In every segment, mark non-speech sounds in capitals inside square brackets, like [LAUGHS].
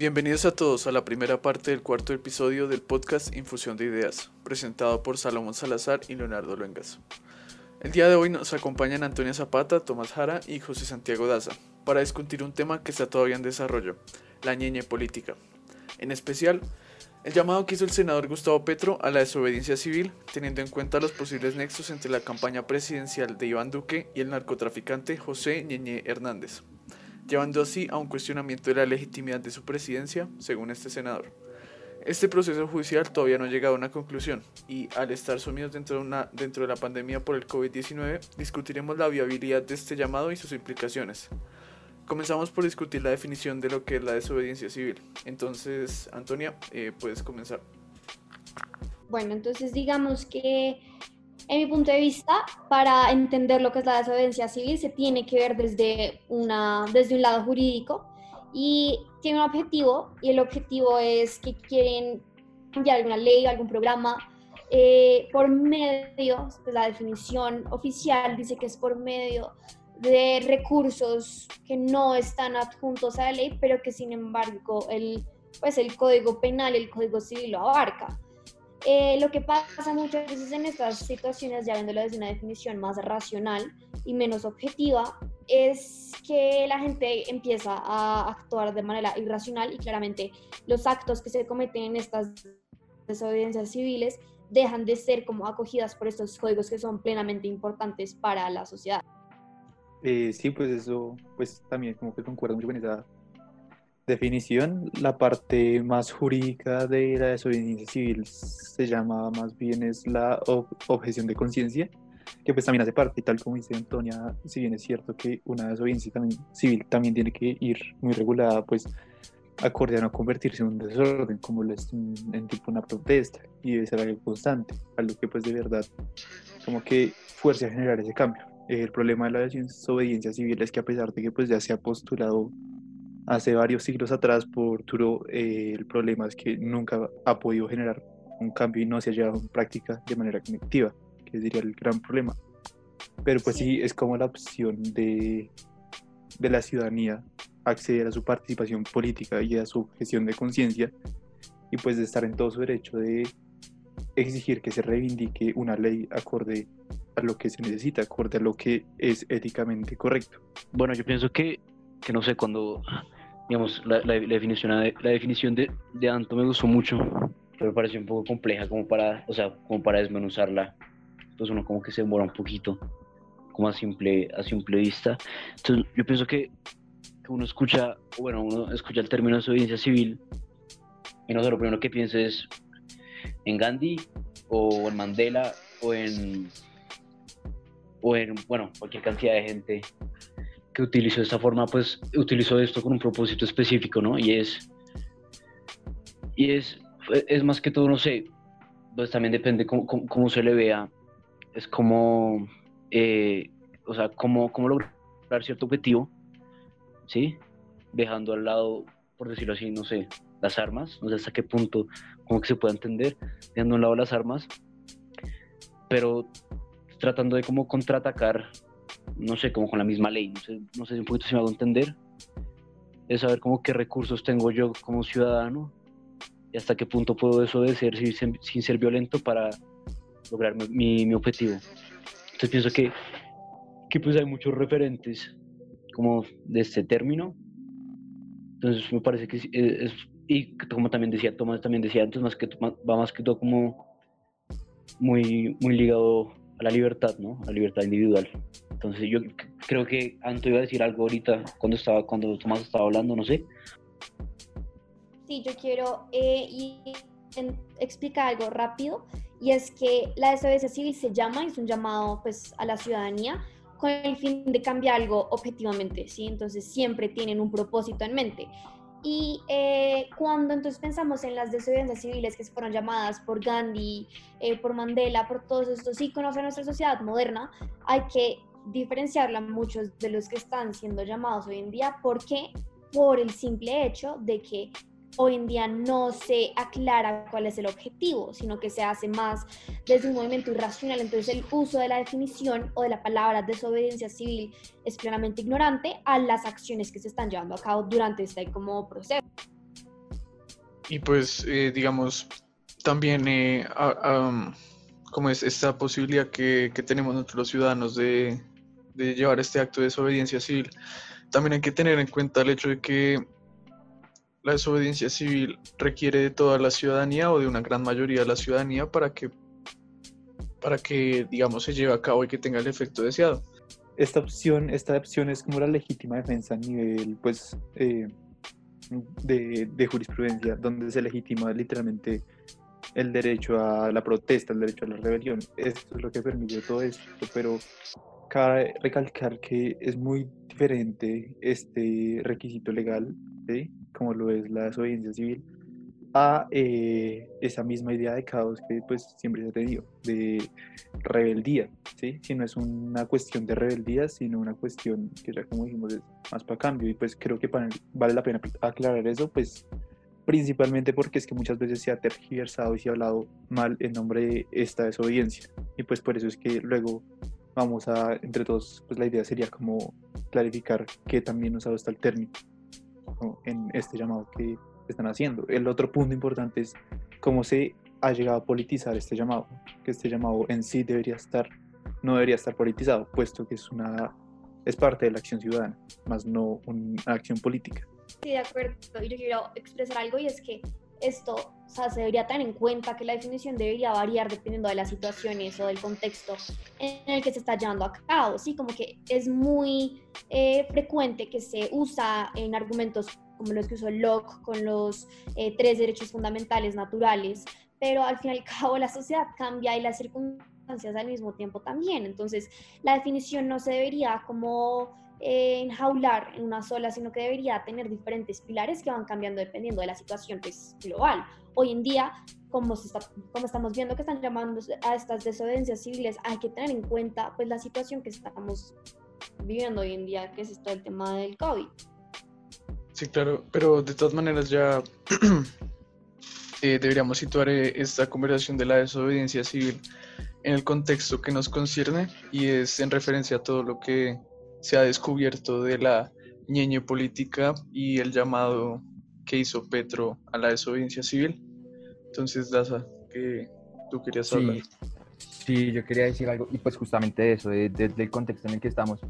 Bienvenidos a todos a la primera parte del cuarto episodio del podcast Infusión de Ideas, presentado por Salomón Salazar y Leonardo Luengas. El día de hoy nos acompañan Antonia Zapata, Tomás Jara y José Santiago Daza para discutir un tema que está todavía en desarrollo, la ñeñe política. En especial, el llamado que hizo el senador Gustavo Petro a la desobediencia civil, teniendo en cuenta los posibles nexos entre la campaña presidencial de Iván Duque y el narcotraficante José Ñeñe Hernández, llevando así a un cuestionamiento de la legitimidad de su presidencia, según este senador. Este proceso judicial todavía no ha llegado a una conclusión y al estar sumidos dentro de, una, dentro de la pandemia por el COVID-19, discutiremos la viabilidad de este llamado y sus implicaciones. Comenzamos por discutir la definición de lo que es la desobediencia civil. Entonces, Antonia, eh, puedes comenzar. Bueno, entonces digamos que en mi punto de vista, para entender lo que es la desobediencia civil, se tiene que ver desde, una, desde un lado jurídico y tiene un objetivo y el objetivo es que quieren cambiar alguna ley, algún programa eh, por medio, pues la definición oficial dice que es por medio de recursos que no están adjuntos a la ley, pero que sin embargo el, pues el Código Penal, el Código Civil lo abarca. Eh, lo que pasa muchas veces en estas situaciones, ya viéndolo desde una definición más racional y menos objetiva, es que la gente empieza a actuar de manera irracional y claramente los actos que se cometen en estas desobediencias civiles dejan de ser como acogidas por estos códigos que son plenamente importantes para la sociedad. Eh, sí, pues eso, pues también como que concuerdo mucho con esa definición. La parte más jurídica de la desobediencia civil se llama más bien es la objeción de conciencia, que pues también hace parte, tal como dice Antonia, si bien es cierto que una desobediencia también, civil también tiene que ir muy regulada, pues acorde a no convertirse en un desorden, como lo es en, tipo una protesta, y debe ser algo constante, algo que pues de verdad como que fuerce a generar ese cambio. El problema de la desobediencia civil es que a pesar de que pues ya se ha postulado hace varios siglos atrás por Turo, eh, el problema es que nunca ha podido generar un cambio y no se ha llevado en práctica de manera colectiva, que sería el gran problema. Pero pues sí, es como la opción de, de la ciudadanía acceder a su participación política y a su gestión de conciencia y pues de estar en todo su derecho de exigir que se reivindique una ley acorde a lo que se necesita, acorde a lo que es éticamente correcto. Bueno, yo pienso que, que no sé, cuando digamos, la, la, definición, de, la definición de, de Anto me gustó mucho, pero me pareció un poco compleja como para, o sea, como para desmenuzarla. Entonces uno como que se demora un poquito, como a simple, a simple vista. Entonces yo pienso que, que uno escucha, bueno, uno escucha el término de desobediencia civil y no sé, lo primero que piensa es en Gandhi o en Mandela o en, o en, bueno, cualquier cantidad de gente que utilizó esta forma, pues utilizó esto con un propósito específico, ¿no? Y es, y es, es más que todo, no sé, pues también depende cómo, cómo, se le vea, es como, eh, o sea, cómo, cómo lograr cierto objetivo, ¿sí? Dejando al lado, por decirlo así, no sé, las armas, no sé hasta qué punto, como que se puede entender, dejando a un lado las armas, pero tratando de como contraatacar no sé, como con la misma ley, no sé, no sé un poquito si me hago entender, es saber como qué recursos tengo yo como ciudadano y hasta qué punto puedo desobedecer sin, sin ser violento para lograr mi, mi, objetivo. Entonces pienso que, que pues hay muchos referentes como de este término. Entonces me parece que es, y como también decía Tomás, también decía antes, más que, va más que todo como muy, muy ligado a la libertad, ¿no? A la libertad individual. Entonces yo creo que Anto iba a decir algo ahorita cuando estaba cuando Tomás estaba hablando, no sé. Sí, yo quiero eh, explicar algo rápido y es que la desobediencia civil se llama, es un llamado pues a la ciudadanía con el fin de cambiar algo objetivamente, ¿sí? Entonces siempre tienen un propósito en mente. Y eh, cuando entonces pensamos en las desobediencias civiles que fueron llamadas por Gandhi, eh, por Mandela, por todos estos íconos de nuestra sociedad moderna, hay que diferenciarla muchos de los que están siendo llamados hoy en día. porque Por el simple hecho de que hoy en día no se aclara cuál es el objetivo, sino que se hace más desde un movimiento irracional. Entonces el uso de la definición o de la palabra desobediencia civil es plenamente ignorante a las acciones que se están llevando a cabo durante este como proceso. y pues, eh, digamos, también eh, como es esta posibilidad que, que tenemos nosotros los ciudadanos de, de, llevar este acto de desobediencia civil, también hay que tener en cuenta el hecho de que la desobediencia civil requiere de toda la ciudadanía o de una gran mayoría de la ciudadanía para que, para que digamos, se lleve a cabo y que tenga el efecto deseado. Esta opción, esta opción es como la legítima defensa a nivel, pues, eh, de, jurisprudencia, donde se legitima literalmente el derecho a la protesta, el derecho a la rebelión. Esto es lo que permite todo esto, pero cabe recalcar que es muy diferente este requisito legal, como lo es la desobediencia civil, a eh, esa misma idea de caos que pues siempre se ha tenido, de rebeldía, ¿sí? Si no es una cuestión de rebeldía, sino una cuestión que ya como dijimos es más para cambio. Y pues creo que vale la pena aclarar eso, pues principalmente porque es que muchas veces se ha tergiversado y se ha hablado mal en nombre de esta desobediencia. Y pues por eso es que luego vamos a, entre todos, pues la idea sería como clarificar qué también usado está el término en este llamado que están haciendo. El otro punto importante es cómo se ha llegado a politizar este llamado, que este llamado en sí debería estar, no debería estar politizado, puesto que es una es parte de la acción ciudadana, más no una acción política. Sí, de acuerdo. Yo quiero expresar algo y es que esto, o sea, se debería tener en cuenta que la definición debería variar dependiendo de las situaciones o del contexto en el que se está llevando a cabo, ¿sí? Como que es muy eh, frecuente que se usa en argumentos como los que usó Locke con los eh, tres derechos fundamentales naturales, pero al fin y al [LAUGHS] cabo la sociedad cambia y las circunstancias al mismo tiempo también. Entonces, la definición no se debería como eh, enjaular en una sola, sino que debería tener diferentes pilares que van cambiando dependiendo de la situación pues, global. Hoy en día, como, estamos viendo que están llamando a estas desobediencias civiles, hay que tener en cuenta pues, la situación que estamos viviendo hoy en día, que es esto el tema del COVID. Sí, claro, pero de todas maneras ya [CLEARS THROAT] eh, deberíamos situar eh, esta conversación de la desobediencia civil en el contexto que nos concierne y es en referencia a todo lo que se ha descubierto de la ñeñe política y el llamado que hizo Petro a la desobediencia civil. Entonces, Daza, que tú querías hablar. Sí, yo quería decir algo, y pues justamente eso, desde el contexto en el que estamos.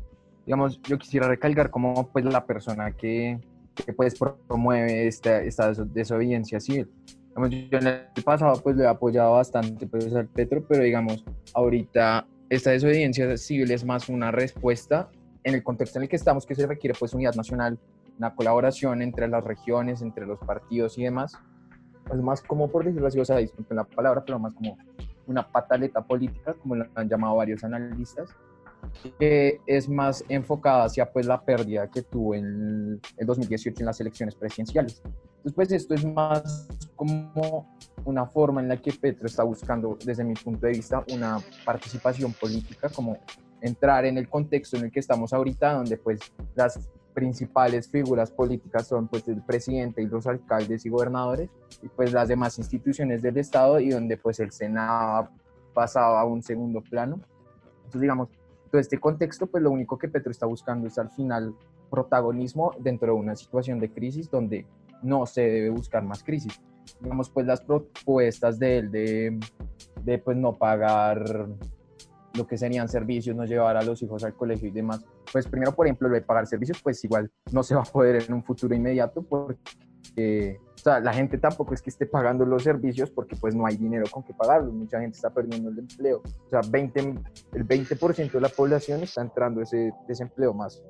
Digamos, yo quisiera recalcar cómo pues la persona que, que pues promueve esta, esta desobediencia civil. yo en el pasado pues le he apoyado bastante pues al Petro, pero digamos, ahorita esta desobediencia civil es más una respuesta en el contexto en el que estamos, que se requiere pues unidad nacional, una colaboración entre las regiones, entre los partidos y demás. Es más como por decirlo así, o sea, disculpen la palabra, pero más como una pataleta política, como lo han llamado varios analistas, que es más enfocada hacia pues la pérdida que tuvo en el 2018 en las elecciones presidenciales. Después esto es más como una forma en la que Petro está buscando, desde mi punto de vista, una participación política, como entrar en el contexto en el que estamos ahorita, donde pues las principales figuras políticas son pues el presidente y los alcaldes y gobernadores, y pues las demás instituciones del Estado, y donde pues el Senado pasaba a un segundo plano. Entonces, digamos, todo este contexto, pues lo único que Petro está buscando es al final protagonismo dentro de una situación de crisis donde no se debe buscar más crisis. Digamos, pues las propuestas de él de, de pues no pagar lo que serían servicios, no llevar a los hijos al colegio y demás. Pues primero, por ejemplo, lo de pagar servicios, pues igual no se va a poder en un futuro inmediato porque o sea, la gente tampoco es que esté pagando los servicios porque pues no hay dinero con que pagarlos. Mucha gente está perdiendo el empleo. O sea, 20, el 20% de la población está entrando ese desempleo más.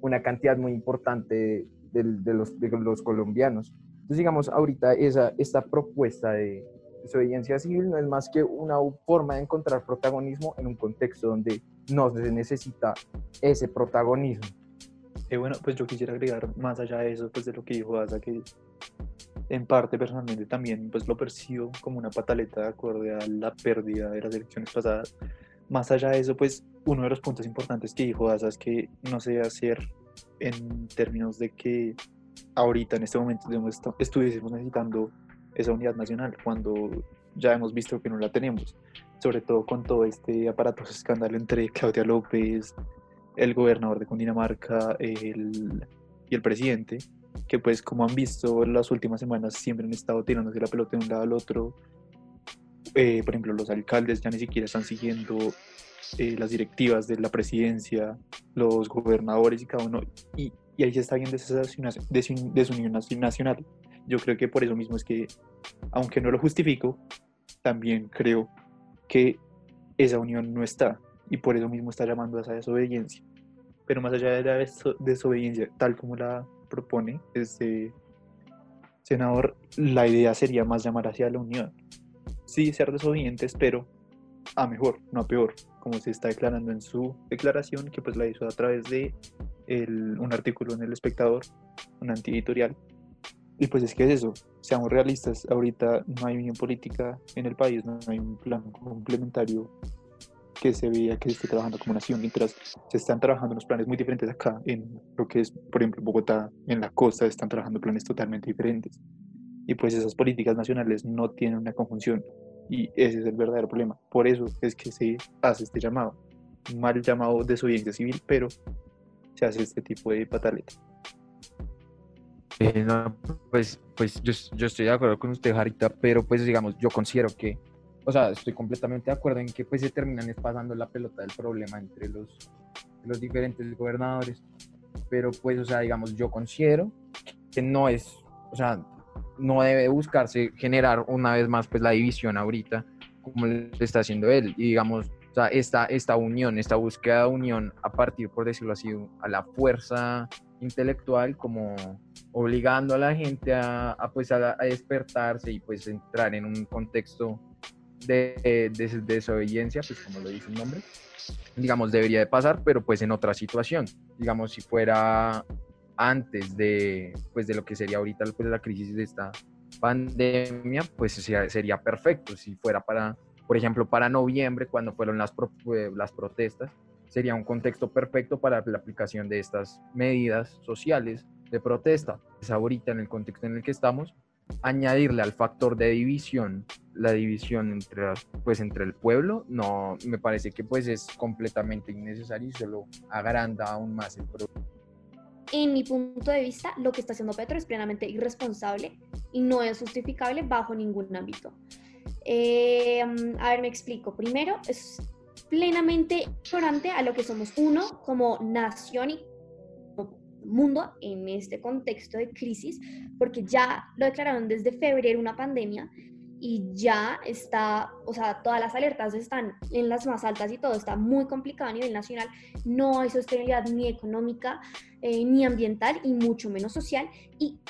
Una cantidad muy importante de, de, los, de los colombianos. Entonces, digamos, ahorita esa, esta propuesta de desobediencia civil no es más que una forma de encontrar protagonismo en un contexto donde no se necesita ese protagonismo. Eh, bueno, pues yo quisiera agregar más allá de eso, pues de lo que dijo Asa, que en parte personalmente también pues lo percibo como una pataleta de acuerdo a la pérdida de las elecciones pasadas. Más allá de eso, pues uno de los puntos importantes que dijo Asa es que no se debe hacer en términos de que ahorita en este momento estuviésemos necesitando esa unidad nacional cuando ya hemos visto que no la tenemos, sobre todo con todo este aparato escándalo entre Claudia López, el gobernador de Cundinamarca el, y el presidente, que pues como han visto las últimas semanas siempre han estado tirándose la pelota de un lado al otro. Eh, por ejemplo, los alcaldes ya ni siquiera están siguiendo eh, las directivas de la presidencia, los gobernadores y cada uno, y, y ahí se está viendo esa desun- desunión nacional. Yo creo que por eso mismo es que, aunque no lo justifico, también creo que esa unión no está, y por eso mismo está llamando a esa desobediencia. Pero más allá de la deso- desobediencia, tal como la propone este senador, la idea sería más llamar hacia la unión. Sí, ser desobedientes, pero a mejor, no a peor, como se está declarando en su declaración, que pues la hizo a través de un artículo en El Espectador, un antieditorial. Y pues es que es eso, seamos realistas, ahorita no hay unión política en el país, no hay un plan complementario que se vea que se esté trabajando como nación, mientras se están trabajando unos planes muy diferentes acá, en lo que es, por ejemplo, Bogotá, en la costa, están trabajando planes totalmente diferentes. Y pues esas políticas nacionales no tienen una conjunción, y ese es el verdadero problema. Por eso es que se hace este llamado, mal llamado desobediencia civil, pero se hace este tipo de pataleta. Eh, no, pues, pues yo, yo estoy de acuerdo con usted, Jarita, pero pues digamos, yo considero que, o sea, estoy completamente de acuerdo en que pues se terminan pasando la pelota del problema entre los, los diferentes gobernadores, pero pues, o sea, digamos, yo considero que no es, o sea, no debe buscarse generar una vez más pues la división ahorita, como lo está haciendo él, y digamos, o sea, esta, esta unión, esta búsqueda de unión a partir, por decirlo así, a la fuerza intelectual, como obligando a la gente a, pues a, despertarse y pues entrar en un contexto de, de, desobediencia, pues como lo dice el nombre, digamos, debería de pasar, pero pues en otra situación, digamos, si fuera antes de, pues de lo que sería ahorita pues, la crisis de esta pandemia, pues sería, perfecto, si fuera para, por ejemplo, para noviembre, cuando fueron las, pro, las protestas, sería un contexto perfecto para la aplicación de estas medidas sociales de protesta. Es ahorita en el contexto en el que estamos, añadirle al factor de división, la división entre, pues, entre el pueblo, no, me parece que pues es completamente innecesario y solo agranda aún más el problema. En mi punto de vista, lo que está haciendo Petro es plenamente irresponsable y no es justificable bajo ningún ámbito. Eh, a ver, me explico. Primero, es plenamente ignorante a lo que somos uno como nación y mundo en este contexto de crisis, porque ya lo declararon desde febrero una pandemia y ya está, o sea, todas las alertas están en las más altas y todo está muy complicado a nivel nacional. No hay sostenibilidad ni económica, eh, ni ambiental y mucho menos social. Y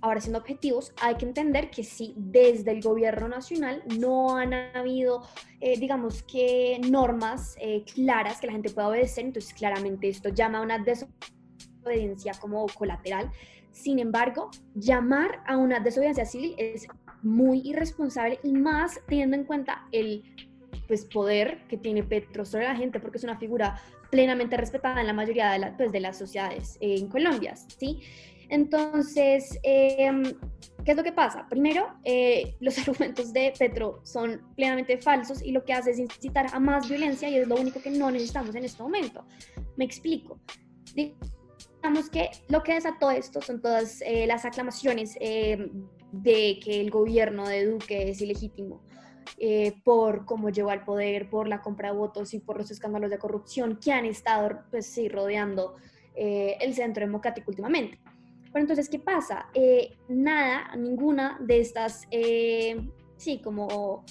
ahora siendo objetivos, hay que entender que sí, desde el gobierno nacional no han habido, eh, digamos que, normas eh, claras que la gente pueda obedecer, entonces claramente esto llama a una desobediencia como colateral. Sin embargo, llamar a una desobediencia civil es muy irresponsable y más teniendo en cuenta el pues, poder que tiene Petro sobre la gente, porque es una figura plenamente respetada en la mayoría de, la, pues, de las sociedades eh, en Colombia, ¿sí? Entonces, eh, ¿qué es lo que pasa? Primero, eh, [LAUGHS] los argumentos de Petro son plenamente falsos y lo que hace es incitar a más violencia y es lo único que no necesitamos en este momento. Me explico. Digamos que lo que desató esto son todas eh, las aclamaciones eh, de que el gobierno de Duque es ilegítimo. Eh, por cómo llegó al poder, por la compra de votos y por los escándalos de corrupción que han estado pues, sí, rodeando el centro democrático últimamente. Pero entonces, ¿qué pasa? Eh, nada, ninguna de estas, eh, sí, como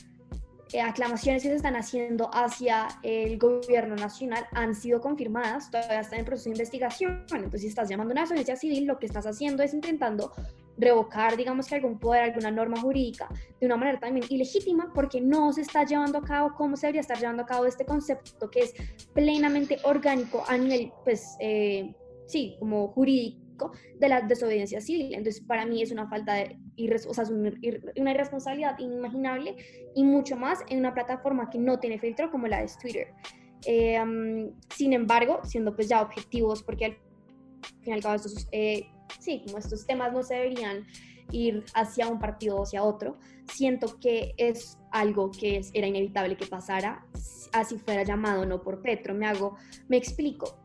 eh, aclamaciones que se están haciendo hacia el gobierno nacional han sido confirmadas, todavía están en proceso de investigación. Entonces, si estás llamando a una desobediencia civil, lo que estás haciendo es intentando revocar, digamos que algún poder, alguna norma jurídica de una manera también ilegítima, porque no se está llevando a cabo como se debería estar llevando a cabo este concepto que es plenamente orgánico a nivel, pues, sí, como jurídico de la desobediencia civil. Entonces, para mí es una falta de, una irresponsabilidad inimaginable y mucho más en una plataforma que no tiene filtro como la de Twitter. Um, sin embargo, siendo pues ya objetivos, porque al fin y al cabo estos, eh, sí, como estos temas no se deberían ir hacia un partido o hacia otro, siento que es algo que era inevitable que pasara, así fuera llamado no por Petro. Me hago, me explico.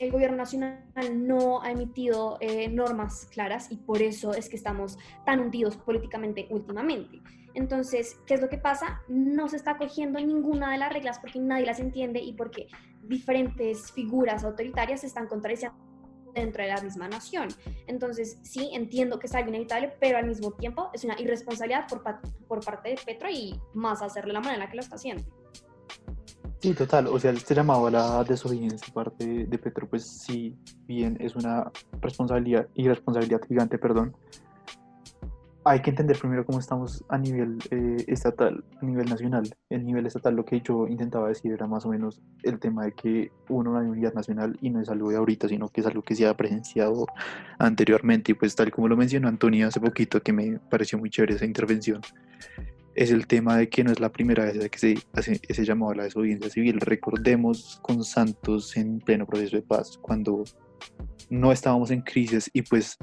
El gobierno nacional no ha emitido eh, normas claras y por eso es que estamos tan hundidos políticamente últimamente. Entonces, ¿qué es lo que pasa? No se está cogiendo ninguna de las reglas porque nadie las entiende y porque diferentes figuras autoritarias se están contradiciendo dentro de la misma nación. Entonces, sí, entiendo que es algo inevitable, pero al mismo tiempo es una irresponsabilidad por, por parte de Petro y más hacerlo de la manera en la que lo está haciendo. Sí, total. O sea, este llamado a la desobediencia parte de Petro, pues sí, bien, es una responsabilidad, irresponsabilidad gigante, perdón, hay que entender primero cómo estamos a nivel eh, estatal, a nivel nacional. El nivel estatal, lo que yo intentaba decir era más o menos el tema de que uno, una unidad nacional y no es algo de ahorita, sino que es algo que se ha presenciado anteriormente. Y pues tal como lo mencionó Antonio hace poquito, que me pareció muy chévere esa intervención, es el tema de que no es la primera vez que se hace ese llamado a la desobediencia civil. Recordemos con Santos en pleno proceso de paz, cuando no estábamos en crisis y pues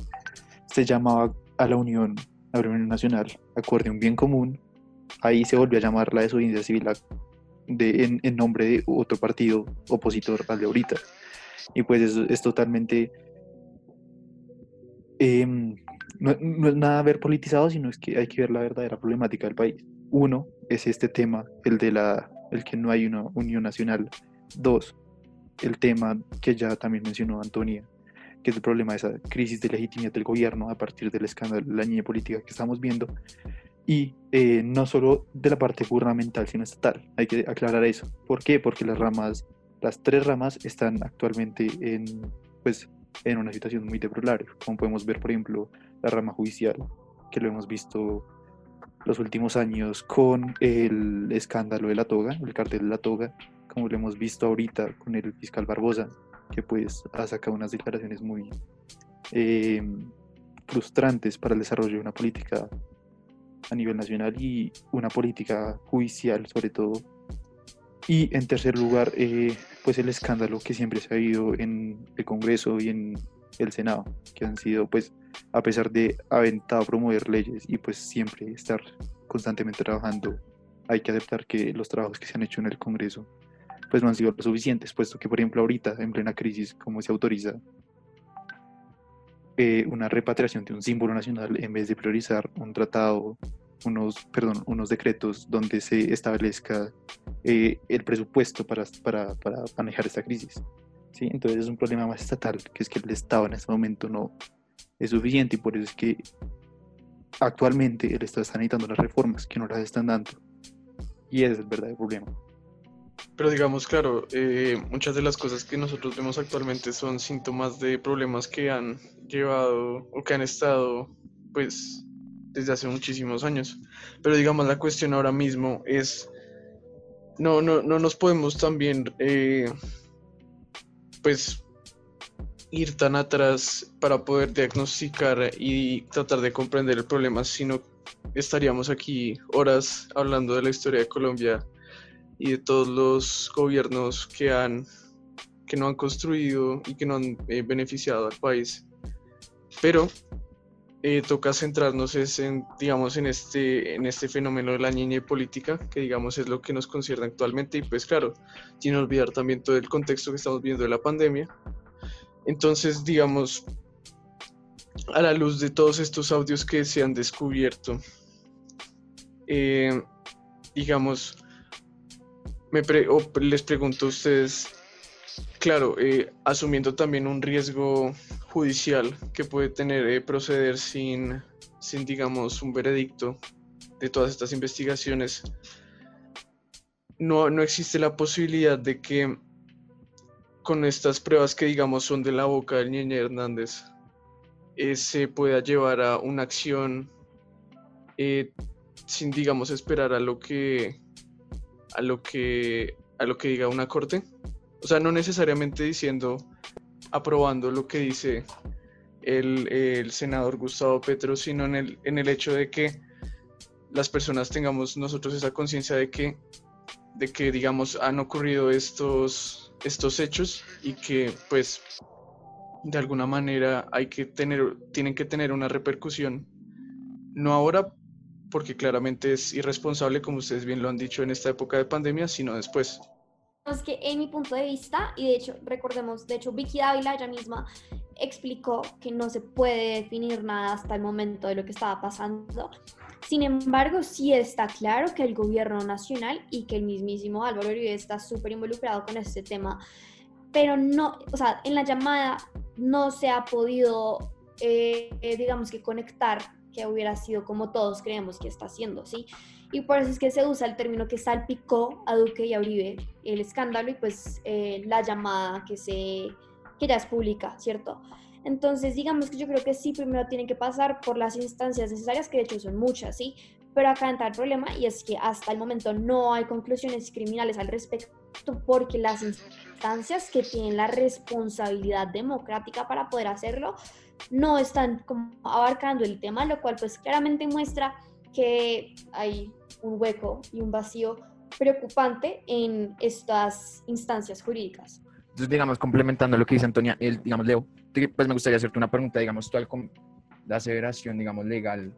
se llamaba a la unión la reunión nacional acuerde un bien común, ahí se volvió a llamar la desobediencia civil de, en, nombre de otro partido opositor al de ahorita. Y pues es, es totalmente... Em, no, es nada ver politizado, sino es que hay que ver la verdadera problemática del país. Uno es este tema, el de la, el que no hay una unión nacional. Dos, el tema que ya también mencionó Antonia, que es el problema de esa crisis de legitimidad del gobierno a partir del escándalo de la niña política que estamos viendo. Y eh, no solo de la parte gubernamental, sino estatal. Hay que aclarar eso. ¿Por qué? Porque las ramas, las tres ramas están actualmente en, pues, en una situación muy deplorable. Como podemos ver, por ejemplo, la rama judicial, que lo hemos visto los últimos años con el escándalo de la toga, el cartel de la toga, como lo hemos visto ahorita con el fiscal Barbosa, que pues ha sacado unas declaraciones muy eh, frustrantes para el desarrollo de una política a nivel nacional y una política judicial sobre todo. Y en tercer lugar, eh, pues el escándalo que siempre se ha habido en el Congreso y en el Senado, que han sido pues a pesar de aventado promover leyes y pues siempre estar constantemente trabajando, hay que aceptar que los trabajos que se han hecho en el Congreso pues no han sido lo suficientes, puesto que, por ejemplo, ahorita, en plena crisis, como se autoriza eh, una repatriación de un símbolo nacional en vez de priorizar un tratado, unos, perdón, unos decretos donde se establezca eh, el presupuesto para, para, para, manejar esta crisis. ¿sí? Entonces es un problema más estatal, que es que el Estado en este momento no es suficiente y por eso es que actualmente Estado está necesitando las reformas que no las están dando. Y ese es el verdadero problema. Pero digamos, claro, eh, muchas de las cosas que nosotros vemos actualmente son síntomas de problemas que han llevado o que han estado, pues, desde hace muchísimos años. Pero digamos, la cuestión ahora mismo es, no, no, no nos podemos también, eh, pues, ir tan atrás para poder diagnosticar y tratar de comprender el problema, sino estaríamos aquí horas hablando de la historia de Colombia y de todos los gobiernos que han que no han construido y que no han eh, beneficiado al país. Pero eh, toca centrarnos en, digamos, en este, en este fenómeno de la niña política, que digamos es lo que nos concierne actualmente, y pues claro, sin olvidar también todo el contexto que estamos viendo de la pandemia. Entonces, digamos, a la luz de todos estos audios que se han descubierto, eh, digamos, me les pregunto a ustedes, claro, eh, asumiendo también un riesgo judicial que puede tener eh, proceder sin, sin, digamos, un veredicto de todas estas investigaciones, no, no existe la posibilidad de que con estas pruebas que, digamos, son de la boca del Ñeñe Hernández, eh, se pueda llevar a una acción sin, digamos, esperar a lo que a lo que, a lo que diga una corte. O sea, no necesariamente diciendo, aprobando lo que dice el, senador Gustavo Petro, sino en el, en el hecho de que las personas tengamos nosotros esa conciencia de que, de que, digamos, han ocurrido estos, estos hechos y que, pues, de alguna manera hay que tener, tienen que tener una repercusión, no ahora, porque claramente es irresponsable, como ustedes bien lo han dicho, en esta época de pandemia, sino después. que en mi punto de vista, y de hecho, recordemos, de hecho, Vicky Dávila ella misma explicó que no se puede definir nada hasta el momento de lo que estaba pasando. Sin embargo, sí está claro que el gobierno nacional y que el mismísimo Álvaro Uribe está súper involucrado con este tema, pero no, o sea, en la llamada no se ha podido, eh, digamos que conectar que hubiera sido como todos creemos que está haciendo, ¿sí? Y por eso es que se usa el término que salpicó a Duque y a Uribe el escándalo y pues eh, la llamada que, se, que ya es pública, ¿cierto? Entonces, digamos que yo creo que sí, primero tienen que pasar por las instancias necesarias, que de hecho son muchas, ¿sí? Pero acá entra el problema y es que hasta el momento no hay conclusiones criminales al respecto porque las instancias que tienen la responsabilidad democrática para poder hacerlo no están como abarcando el tema, lo cual pues claramente muestra que hay un hueco y un vacío preocupante en estas instancias jurídicas. Entonces, digamos, complementando lo que dice Antonia, el, digamos, Leo, pues me gustaría hacerte una pregunta, digamos, tú al la aseveración, digamos, legal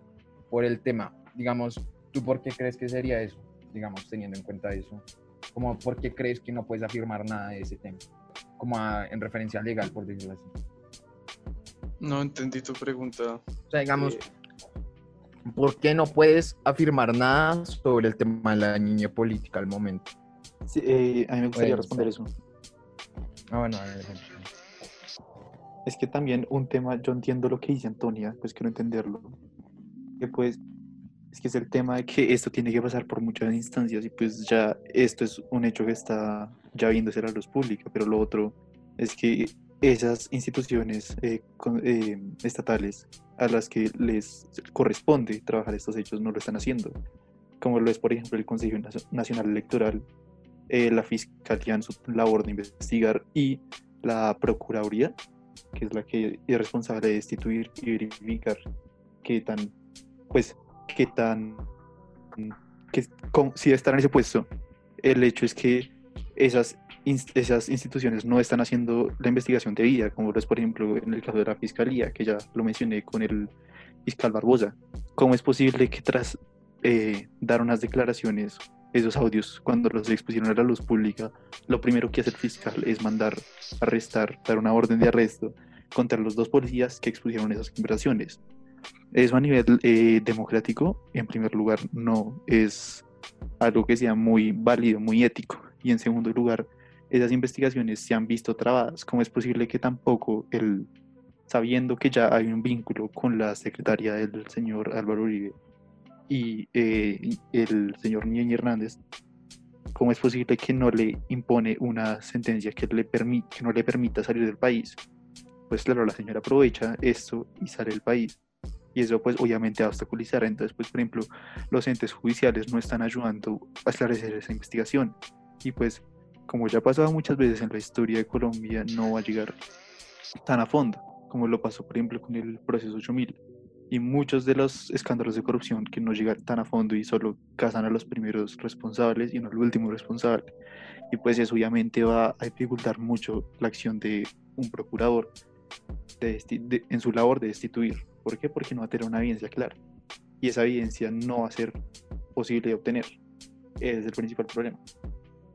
por el tema, digamos, ¿tú por qué crees que sería eso? Digamos, teniendo en cuenta eso. Como, ¿por qué crees que no puedes afirmar nada de ese tema? Como en referencia legal, por decirlo así. No entendí tu pregunta. O sea, digamos, eh, ¿por qué no puedes afirmar nada sobre el tema de la niña política al momento? Sí, eh, a mí me gustaría responder eso. Ah, bueno, Es que también un tema, yo entiendo lo que dice Antonia, pues quiero entenderlo. Que pues, es que es el tema de que esto tiene que pasar por muchas instancias y pues ya esto es un hecho que está ya viéndose a la luz pública, pero lo otro es que esas instituciones eh, eh, estatales a las que les corresponde trabajar estos hechos no lo están haciendo, como lo es, por ejemplo, el Consejo Nacional Electoral, eh, la Fiscalía en su labor de investigar y la Procuraduría, que es la que es responsable de destituir y verificar qué tan, pues, qué tan, que, si estar en ese puesto. El hecho es que esas esas instituciones no están haciendo la investigación debida, como lo es, por ejemplo, en el caso de la Fiscalía, que ya lo mencioné con el fiscal Barbosa. ¿Cómo es posible que tras eh, dar unas declaraciones, esos audios, cuando los expusieron a la luz pública, lo primero que hace el fiscal es mandar arrestar, dar una orden de arresto contra los dos policías que expusieron esas conversaciones? Eso a nivel eh, democrático, en primer lugar, no es algo que sea muy válido, muy ético. Y en segundo lugar, esas investigaciones se han visto trabadas. ¿Cómo es posible que tampoco él, sabiendo que ya hay un vínculo con la secretaria del señor Álvaro Uribe y eh, el señor Niño Hernández, cómo es posible que no le impone una sentencia que, le que no le permita salir del país? Pues claro, la señora aprovecha esto y sale del país. Y eso pues obviamente va a obstaculizar. Entonces, pues por ejemplo, los entes judiciales no están ayudando a esclarecer esa investigación. Y pues como ya ha pasado muchas veces en la historia de Colombia, no va a llegar tan a fondo, como lo pasó, por ejemplo, con el proceso 8000. Y muchos de los escándalos de corrupción que no llegan tan a fondo y solo cazan a los primeros responsables y no al último responsable. Y pues eso obviamente va a dificultar mucho la acción de un procurador en su labor de destituir. ¿Por qué? Porque no va a tener una evidencia clara. Y esa evidencia no va a ser posible de obtener. Ese es el principal problema.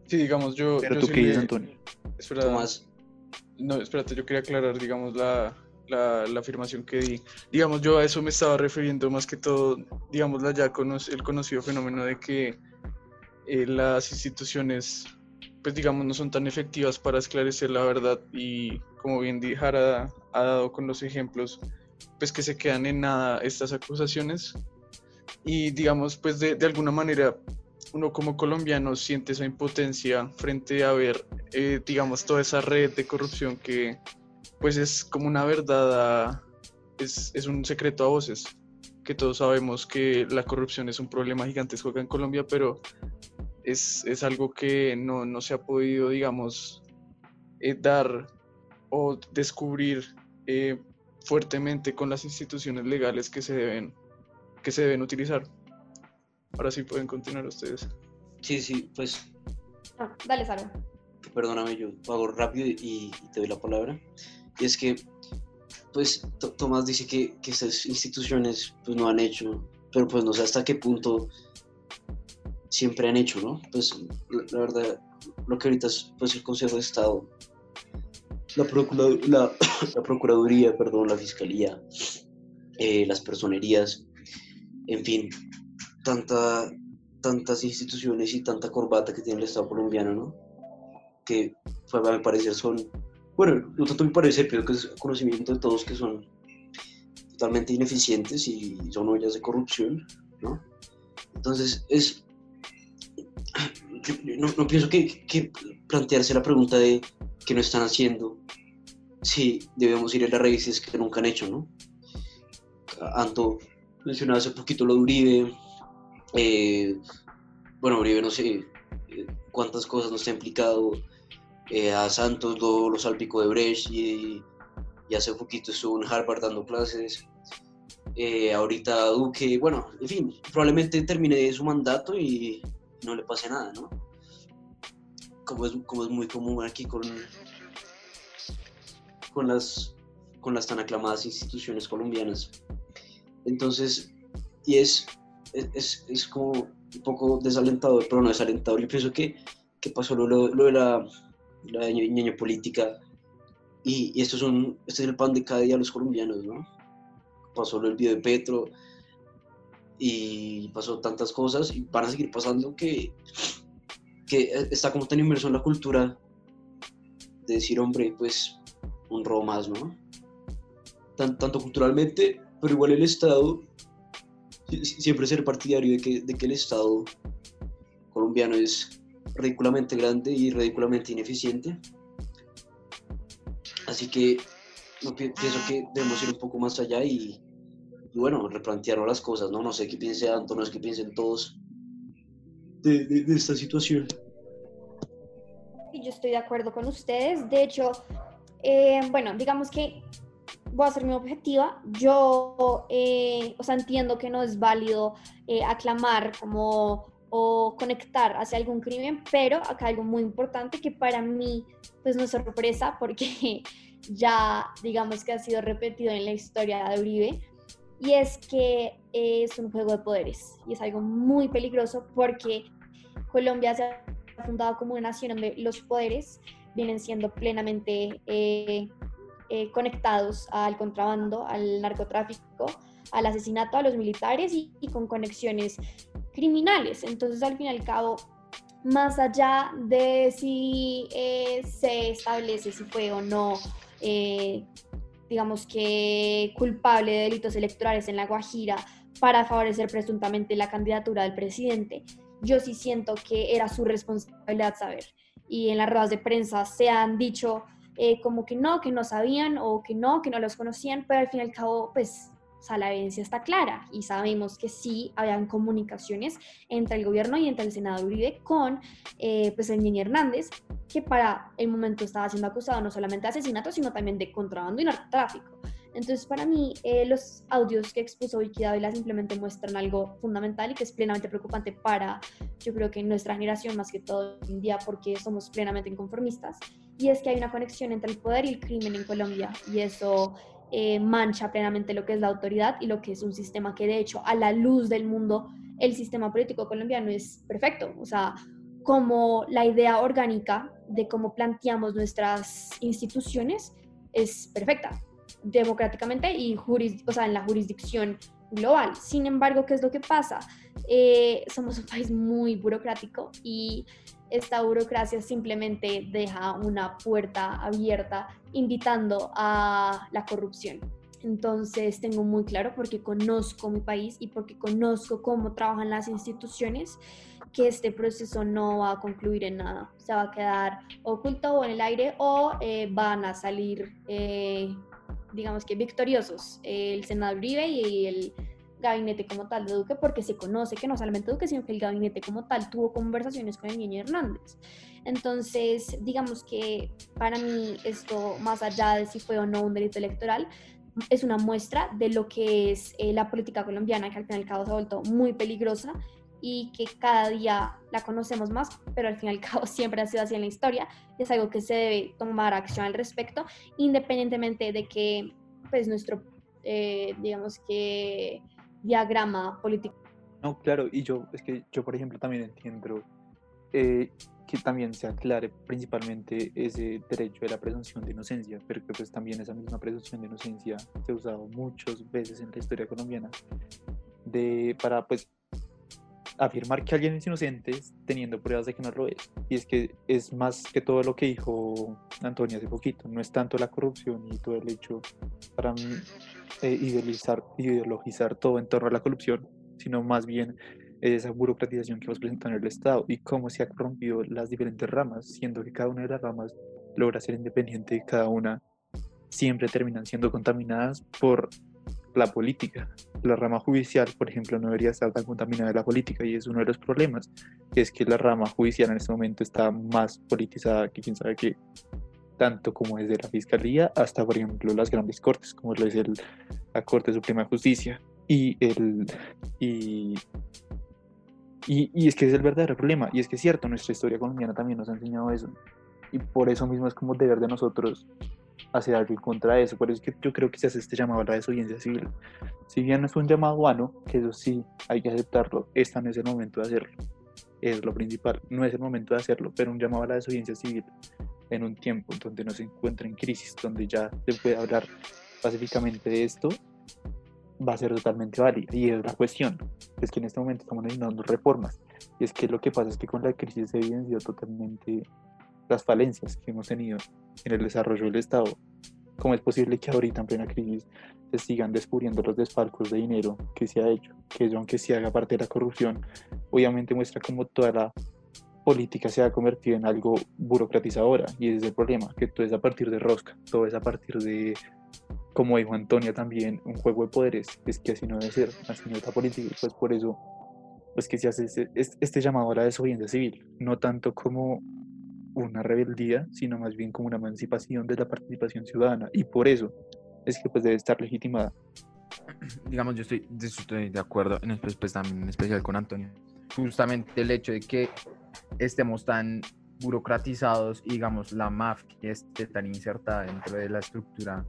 Sí, digamos, yo. Pero tú qué dices, Antonio. Espera, No, espérate, yo quería aclarar, digamos, la, la, la, afirmación que di. Digamos, yo a eso me estaba refiriendo más que todo, digamos, la ya el conocido fenómeno de que eh, las instituciones, pues digamos, no son tan efectivas para esclarecer la verdad y, como bien Jara ha dado con los ejemplos, pues que se quedan en nada estas acusaciones y, digamos, pues de, de alguna manera uno como colombiano siente esa impotencia frente a ver, eh, digamos, toda esa red de corrupción que pues es como una verdad, es, es, un secreto a voces, que todos sabemos que la corrupción es un problema gigantesco acá en Colombia, pero es, es algo que no, no, se ha podido, digamos, eh, dar o descubrir eh, fuertemente con las instituciones legales que se deben, que se deben utilizar. Ahora sí pueden continuar ustedes. Sí, sí, pues. Ah, dale, Sara. Perdóname, yo hago rápido y, te doy la palabra. Y es que, pues, Tomás dice que, que esas instituciones pues, no han hecho, pero pues no sé hasta qué punto siempre han hecho, ¿no? Pues la, verdad, lo que ahorita es pues, el Consejo de Estado, [COUGHS] la, Procuraduría, perdón, la Fiscalía, eh, las personerías, en fin, tanta, tantas instituciones y tanta corbata que tiene el Estado colombiano, ¿no? Que a mi parecer son, bueno, no tanto mi parecer, pero que es conocimiento de todos que son totalmente ineficientes y son ollas de corrupción, ¿no? Entonces, es, no, pienso que, plantearse la pregunta de qué no están haciendo, si debemos ir a las raíces que nunca han hecho, ¿no? Anto mencionaba hace poquito lo de Uribe, eh, bueno, Uribe no sé eh, cuántas cosas nos ha implicado, eh, a Santos lo, lo salpicó de Brecht y, y, hace poquito estuvo en Harvard dando clases, ahorita Duque, bueno, en fin, probablemente termine su mandato y no le pase nada, ¿no? Como es, como es muy común aquí con, con, las, con las tan aclamadas instituciones colombianas. Entonces, y es, es, es como un poco desalentador, pero no desalentador. Yo pienso que, que pasó lo, lo, de la, la ñaña política y, y, esto, es este es el pan de cada día de los colombianos, ¿no? Pasó del video de Petro y pasó tantas cosas y van a seguir pasando que, que está como tan inmerso en la cultura de decir, hombre, pues un robo más, ¿no? tanto culturalmente pero igual el Estado, siempre ser partidario de que, de que el Estado colombiano es ridículamente grande y ridículamente ineficiente. Así que no, pienso que debemos ir un poco más allá y, bueno, replantear las cosas, ¿no? No sé qué piense Antonio, qué piensen todos de, de, esta situación. Yo estoy de acuerdo con ustedes. De hecho, eh, bueno, digamos que voy a ser muy objetiva. Yo, eh, o sea, entiendo que no es válido eh, aclamar como o conectar hacia algún crimen, pero acá algo muy importante que para mí, pues no es sorpresa porque [LAUGHS] ya digamos que ha sido repetido en la historia de Uribe, y es que es un juego de poderes y es algo muy peligroso porque Colombia se ha fundado como una nación donde los poderes vienen siendo plenamente eh, eh, conectados al contrabando, al narcotráfico, al asesinato a los militares y, con conexiones criminales. Entonces, al fin y al cabo, más allá de si eh, se establece si fue o no, eh, digamos que culpable de delitos electorales en La Guajira para favorecer presuntamente la candidatura del presidente, yo sí siento que era su responsabilidad saber. Y en las ruedas de prensa se han dicho eh, como que no, que no sabían o que no, que no los conocían, pero al fin y al cabo, pues la evidencia está clara y sabemos que sí habían comunicaciones entre el gobierno y entre el Senado Uribe con eh, pues el niño Hernández, que para el momento estaba siendo acusado no solamente de asesinato, sino también de contrabando y narcotráfico. Entonces, para mí, eh, los audios que expuso Vicky Dávila simplemente muestran algo fundamental y que es plenamente preocupante para, yo creo que nuestra generación más que todo hoy en día, porque somos plenamente inconformistas, y es que hay una conexión entre el poder y el crimen en Colombia, y eso eh, mancha plenamente lo que es la autoridad y lo que es un sistema que, de hecho, a la luz del mundo, el sistema político colombiano es perfecto, o sea, como la idea orgánica de cómo planteamos nuestras instituciones es perfecta democráticamente y o sea, en la jurisdicción global. Sin embargo, ¿qué es lo que pasa? Eh, somos un país muy burocrático y esta burocracia simplemente deja una puerta abierta invitando a la corrupción. Entonces tengo muy claro porque conozco mi país y porque conozco cómo trabajan las instituciones que este proceso no va a concluir en nada. Se va a quedar oculto o en el aire o eh, van a salir eh, digamos que victoriosos, el senador Uribe y el gabinete como tal de Duque, porque se conoce que no solamente Duque, sino que el gabinete como tal tuvo conversaciones con el niño Hernández. Entonces, digamos que para mí esto, más allá de si fue o no un delito electoral, es una muestra de lo que es eh, la política colombiana, que al fin y al se ha vuelto muy peligrosa y que cada día la conocemos más, pero al fin y al [LAUGHS] cabo siempre ha sido así en la historia. Es algo que se debe tomar acción al respecto, independientemente de que pues nuestro, eh, digamos que, diagrama político. No, claro, y yo, es que yo, por ejemplo, también entiendo eh, que también se aclare principalmente ese derecho de la presunción de inocencia, pero que pues también esa misma presunción de inocencia se ha usado muchas veces en la historia colombiana de, para pues afirmar que alguien es inocente teniendo pruebas de que no lo es. Y es que es más que todo lo que dijo Antonio hace poquito, no es tanto la corrupción y todo el hecho para eh, idealizar, ideologizar todo en torno a la corrupción, sino más bien esa burocratización que vas presentando en el Estado y cómo se han rompido las diferentes ramas, siendo que cada una de las ramas logra ser independiente, cada una siempre terminan siendo contaminadas por la política. La rama judicial, por ejemplo, no debería estar tan contaminada de la política y es uno de los problemas, es que la rama judicial en este momento está más politizada que quién sabe qué, tanto como desde la Fiscalía hasta, por ejemplo, las grandes cortes, como lo es el, la Corte Suprema de Justicia. Y, el, y, y, y es que es el verdadero problema, y es que es cierto, nuestra historia colombiana también nos ha enseñado eso. Y por eso mismo es como deber de nosotros hacer algo contra de eso. Por eso es que yo creo que se hace este llamado a la desobediencia civil. Si bien es un llamado vano, que eso sí hay que aceptarlo, esta no es el momento de hacerlo. Es lo principal, no es el momento de hacerlo, pero un llamado a la desobediencia civil en un tiempo donde no se encuentra en crisis, donde ya se puede hablar pacíficamente de esto, va a ser totalmente válido. Y es la cuestión, es que en este momento estamos necesitando reformas. Y es que lo que pasa es que con la crisis se evidenció totalmente las falencias que hemos tenido en el desarrollo del Estado. ¿Cómo es posible que ahorita en plena crisis se sigan descubriendo los desfalcos de dinero que se ha hecho? Que eso, aunque se haga parte de la corrupción, obviamente muestra cómo toda la política se ha convertido en algo burocratizadora y ese es el problema, que todo es a partir de rosca, todo es a partir de, como dijo Antonia también, un juego de poderes, es que así no debe ser, así no es la política, pues por eso pues que se hace este, este llamado a la desobediencia civil, no tanto como una rebeldía, sino más bien como una emancipación de la participación ciudadana. Y por eso es que pues debe estar legitimada. [CLEARS THROAT] Digamos, yo estoy, estoy de acuerdo, en, pues, también en especial con Antonio. Justamente el hecho de que estemos tan burocratizados y digamos la mafia esté tan insertada dentro de la estructura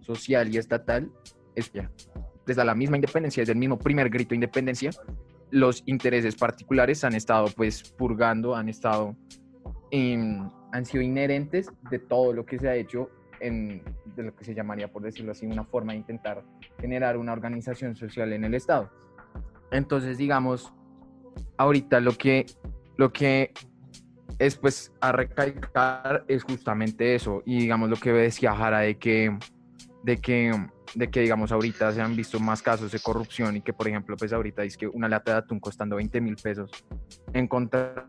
social y estatal, es ya. Desde la misma independencia, desde el mismo primer grito de independencia, los intereses particulares han estado pues purgando, han estado Em, han sido inherentes de todo lo que se ha hecho en, de lo que se llamaría, por decirlo así, una forma de intentar generar una organización social en el Estado. Entonces, digamos, ahorita lo que, lo que es pues a recalcar es justamente eso. Y digamos lo que decía Jara de que, de que, de que digamos ahorita se han visto más casos de corrupción y que por ejemplo pues ahorita dice que una lata de atún costando 20 mil pesos en contra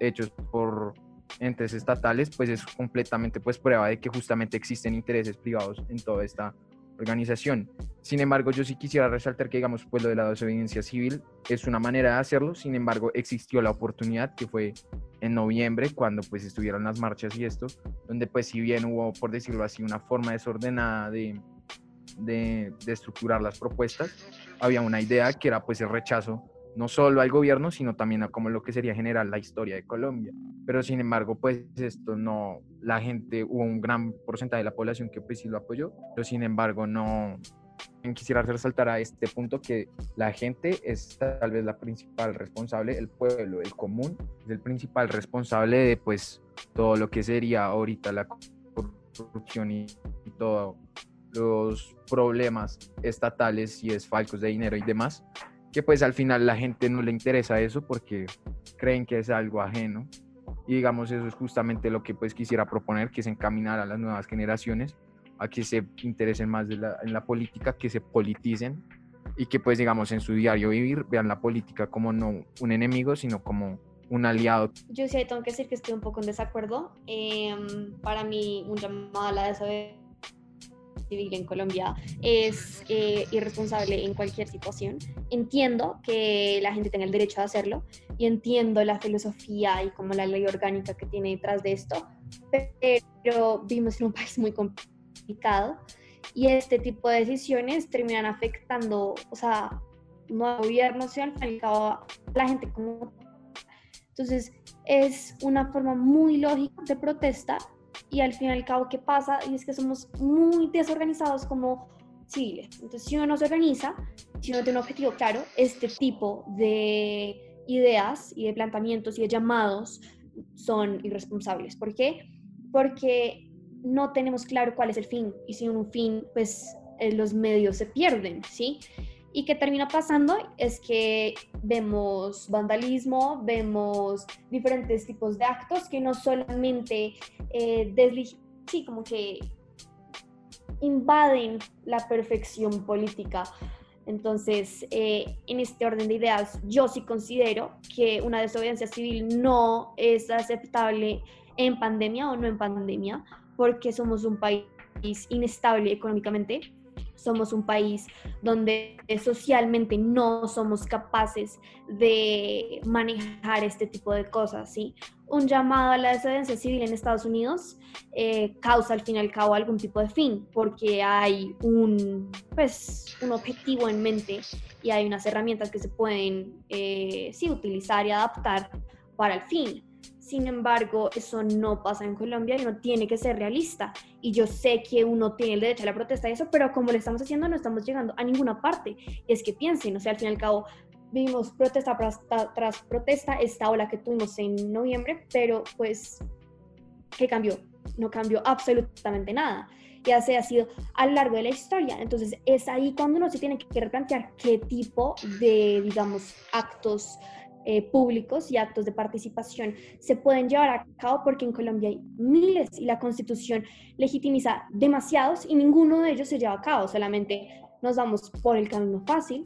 hechos por entes estatales, pues es completamente pues prueba de que justamente existen intereses privados en toda esta organización. Sin embargo, yo sí quisiera resaltar que, digamos, pues lo de la desobediencia civil es una manera de hacerlo, sin embargo, existió la oportunidad que fue en noviembre, cuando pues estuvieron las marchas y esto, donde pues si bien hubo, por decirlo así, una forma desordenada de, de, de estructurar las propuestas, había una idea que era pues el rechazo no solo al gobierno, sino también a como lo que sería generar la historia de Colombia. Pero sin embargo, pues esto no, la gente, hubo un gran porcentaje de la población que pues sí lo apoyó, pero sin embargo no, quisiera resaltar a este punto que la gente es tal vez la principal responsable, el pueblo, el común, es el principal responsable de pues todo lo que sería ahorita la corrupción y, todos los problemas estatales y desfalcos de dinero y demás que pues al final la gente no le interesa eso porque creen que es algo ajeno. Y digamos, eso es justamente lo que pues quisiera proponer, que es encaminar a las nuevas generaciones a que se interesen más en la política, que se politicen y que pues digamos en su diario vivir vean la política como no un enemigo, sino como un aliado. Yo sí tengo que decir que estoy un poco en desacuerdo. Em, para mí un llamado a la desobediencia civil en Colombia es eh, irresponsable en cualquier situación. Entiendo que la gente tenga el derecho a hacerlo y entiendo la filosofía y como la ley orgánica que tiene detrás de esto, pero vivimos en un país muy complicado y este tipo de decisiones terminan afectando, o sea, no al gobierno, sino al a la gente como... Entonces, es una forma muy lógica de protesta y al fin y al cabo, ¿qué pasa? Y es que somos muy desorganizados como civiles. Entonces, si uno no se organiza, si uno tiene un objetivo claro, este tipo de ideas y de planteamientos y de llamados son irresponsables. ¿Por qué? Porque no tenemos claro cuál es el fin y sin un fin, pues eh, los medios se pierden, ¿sí? Y qué termina pasando es que vemos vandalismo, vemos diferentes tipos de actos que no solamente eh, sí, como que invaden la perfección política. Entonces, eh, en este orden de ideas, yo sí considero que una desobediencia civil no es aceptable en pandemia o no en pandemia, porque somos un país inestable económicamente, somos un país donde socialmente no somos capaces de manejar este tipo de cosas, ¿sí? Un llamado a la desobediencia civil en Estados Unidos eh, causa al fin y al cabo algún tipo de fin, porque hay un, pues, un objetivo en mente y hay unas herramientas que se pueden eh, sí, utilizar y adaptar para el fin. Sin embargo, eso no pasa en Colombia y uno tiene que ser realista. Y yo sé que uno tiene el derecho a la protesta y eso, pero como lo estamos haciendo, no estamos llegando a ninguna parte. Y es que piensen, o sea, al fin y al cabo, vimos protesta tras, protesta, esta ola que tuvimos en noviembre, pero pues, ¿qué cambió? No cambió absolutamente nada. Y así ha sido a lo largo de la historia. Entonces, es ahí cuando uno se tiene que replantear qué tipo de, digamos, actos eh, públicos y actos de participación se pueden llevar a cabo porque en Colombia hay miles y la constitución legitimiza demasiados y ninguno de ellos se lleva a cabo, solamente nos vamos por el camino fácil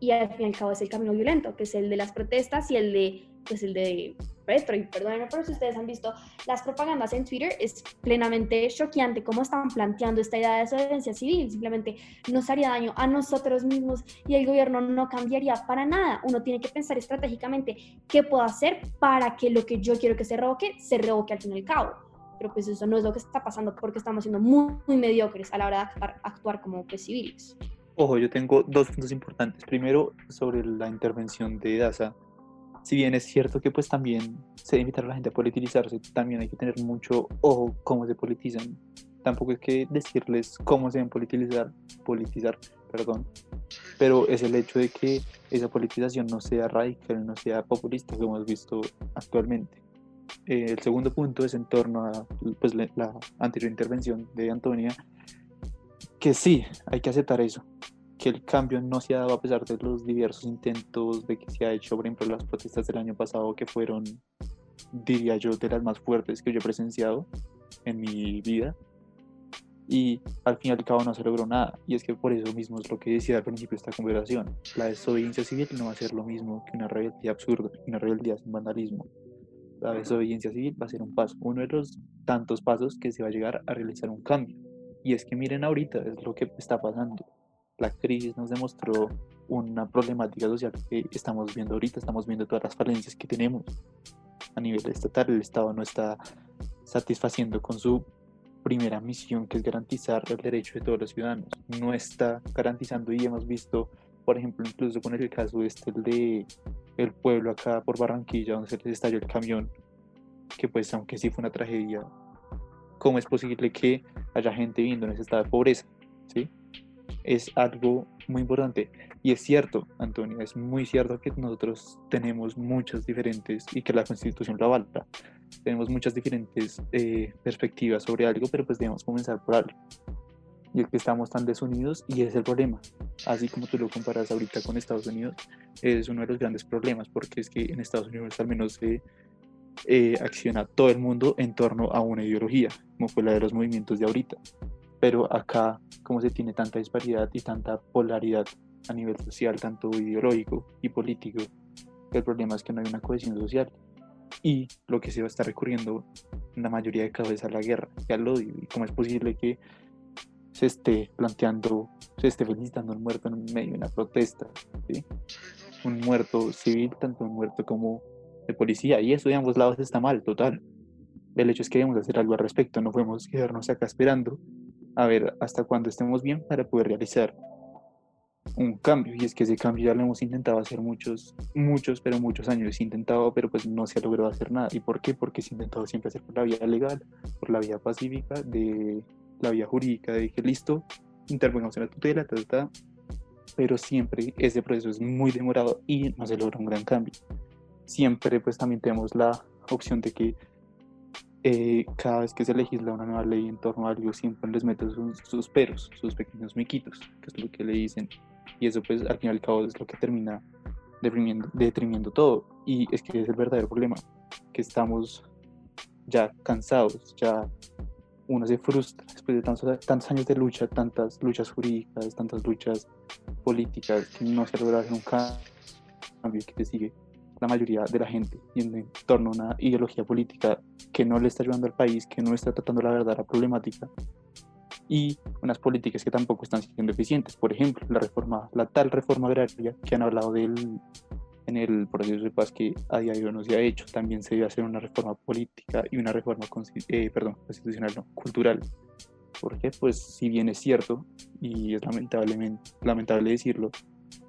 y al fin y al cabo es el camino violento, que es el de las protestas y el de pues el de Petro, y perdónenme, pero si ustedes han visto las propagandas en Twitter, es plenamente choqueante cómo están planteando esta idea de desobediencia civil, simplemente nos haría daño a nosotros mismos y el gobierno no cambiaría para nada. Uno tiene que pensar estratégicamente qué puedo hacer para que lo que yo quiero que se revoque, se revoque al fin y al cabo. Pero pues eso no es lo que está pasando porque estamos siendo muy, muy mediocres a la hora de actuar, actuar como pues, civiles. Ojo, yo tengo dos puntos importantes. Primero, sobre la intervención de DASA si bien es cierto que pues también se debe invitar a la gente a politizarse, también hay que tener mucho ojo cómo se politizan. Tampoco es que decirles cómo se deben politizar, politizar, perdón, pero es el hecho de que esa politización no sea radical, no sea populista, como hemos visto actualmente. Eh, el segundo punto es en torno a pues, la anterior intervención de Antonia, que sí, hay que aceptar eso, el cambio no se ha dado a pesar de los diversos intentos de que se ha hecho, por ejemplo, las protestas del año pasado, que fueron, diría yo, de las más fuertes que yo he presenciado en mi vida. Y al fin y al cabo no se logró nada. Y es que por eso mismo es lo que decía al principio esta conversación. La desobediencia civil no va a ser lo mismo que una rebeldía absurda, una rebeldía sin vandalismo. La desobediencia civil va a ser un paso, uno de los tantos pasos que se va a llegar a realizar un cambio. Y es que miren ahorita, es lo que está pasando la crisis nos demostró una problemática social que estamos viendo ahorita, estamos viendo todas las falencias que tenemos a nivel estatal, el Estado no está satisfaciendo con su primera misión, que es garantizar el derecho de todos los ciudadanos, no está garantizando y hemos visto, por ejemplo, incluso con el caso este de el pueblo acá por Barranquilla, donde se les estalló el camión, que pues aunque sí fue una tragedia, ¿cómo es posible que haya gente viviendo en ese estado de pobreza? ¿Sí? Es algo muy importante. Y es cierto, Antonio, es muy cierto que nosotros tenemos muchas diferentes, y que la constitución lo avala, tenemos muchas diferentes eh, perspectivas sobre algo, pero pues debemos comenzar por algo. Y es que estamos tan desunidos y es el problema. Así como tú lo comparas ahorita con Estados Unidos, es uno de los grandes problemas, porque es que en Estados Unidos al menos se eh, acciona todo el mundo en torno a una ideología, como fue la de los movimientos de ahorita pero acá como se tiene tanta disparidad y tanta polaridad a nivel social, tanto ideológico y político, el problema es que no hay una cohesión social y lo que se va a estar recurriendo en la mayoría de casos es a la guerra y al odio y cómo es posible que se esté planteando, se esté felicitando un muerto en medio de una protesta, ¿sí? un muerto civil, tanto un muerto como de policía y eso de ambos lados está mal, total. El hecho es que debemos hacer algo al respecto, no podemos quedarnos acá esperando a ver hasta cuándo estemos bien para poder realizar un cambio. Y es que ese cambio ya lo hemos intentado hacer muchos, muchos, pero muchos años. intentado, pero pues no se ha logrado hacer nada. ¿Y por qué? Porque se ha intentado siempre hacer por la vía legal, por la vía pacífica, de la vía jurídica, de que listo, intervengamos en la tutela, ta, pero siempre ese proceso es muy demorado y no se logra un gran cambio. siempre pues también tenemos la opción de que eh, cada vez que se legisla una nueva ley en torno a algo siempre les meten sus, sus peros, sus pequeños miquitos, que es lo que le dicen. Y eso pues al fin y al cabo es lo que termina deprimiendo, deprimiendo todo. Y es que es el verdadero problema, que estamos ya cansados, ya uno se frustra después de tantos, tantos años de lucha, tantas luchas jurídicas, tantas luchas políticas, que no se logra un cambio que sigue la mayoría de la gente yendo en torno a una ideología política que no le está ayudando al país, que no está tratando la verdadera problemática y unas políticas que tampoco están siendo eficientes. Por ejemplo, la reforma, la tal reforma agraria que han hablado del en el proceso de paz que a día de hoy no se ha hecho. También se debe hacer una reforma política y una reforma eh, perdón, constitucional, no, cultural. Porque, pues, si bien es cierto, y es lamentablemente, lamentable decirlo,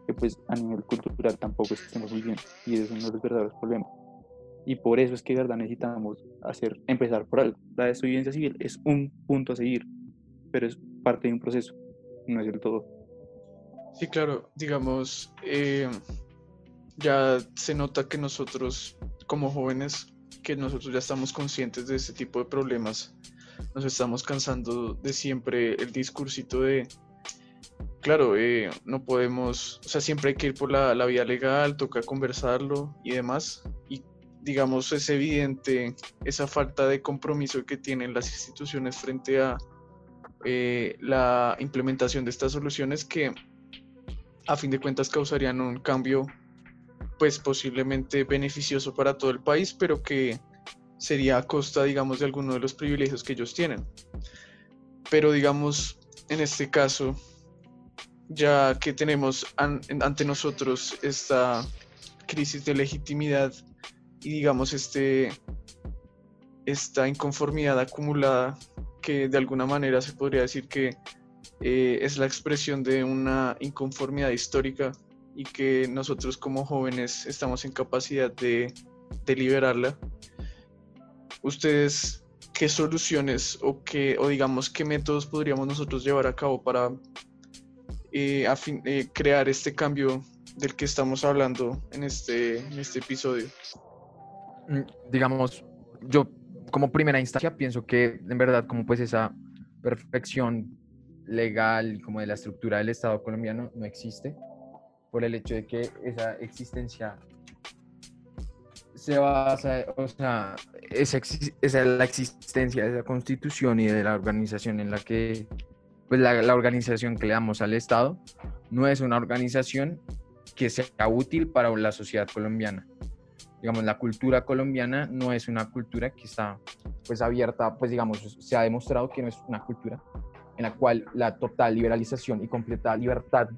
que pues a nivel cultural tampoco estamos muy bien y es uno de los verdaderos problemas. Y por eso es que de verdad necesitamos hacer, empezar por algo. La desobediencia civil es un punto a seguir, pero es parte de un proceso, no es el todo. Sí, claro, digamos, eh, ya se nota que nosotros como jóvenes, que nosotros ya estamos conscientes de este tipo de problemas, nos estamos cansando de siempre el discursito de, claro, eh, no podemos, o sea, siempre hay que ir por la, vía legal, toca conversarlo y demás. Y digamos, es evidente esa falta de compromiso que tienen las instituciones frente a eh, la implementación de estas soluciones que a fin de cuentas causarían un cambio pues posiblemente beneficioso para todo el país, pero que sería a costa, digamos, de alguno de los privilegios que ellos tienen. Pero digamos, en este caso, ya que tenemos ante nosotros esta crisis de legitimidad y digamos este esta inconformidad acumulada que de alguna manera se podría decir que eh, es la expresión de una inconformidad histórica y que nosotros como jóvenes estamos en capacidad de, de liberarla. ¿Ustedes qué soluciones o, qué, o digamos qué métodos podríamos nosotros llevar a cabo para eh, eh, crear este cambio del que estamos hablando en este, en este episodio? Mm, digamos, yo como primera instancia pienso que en verdad como pues esa perfección legal como de la estructura del Estado colombiano no existe por el hecho de que esa existencia se basa, o sea, esa, esa la existencia de esa constitución y de la organización en la que, pues la, la, organización que le damos al Estado, no es una organización que sea útil para la sociedad colombiana. Digamos, la cultura colombiana no es una cultura que está, pues, abierta, pues, digamos, se ha demostrado que no es una cultura en la cual la total liberalización y completa libertad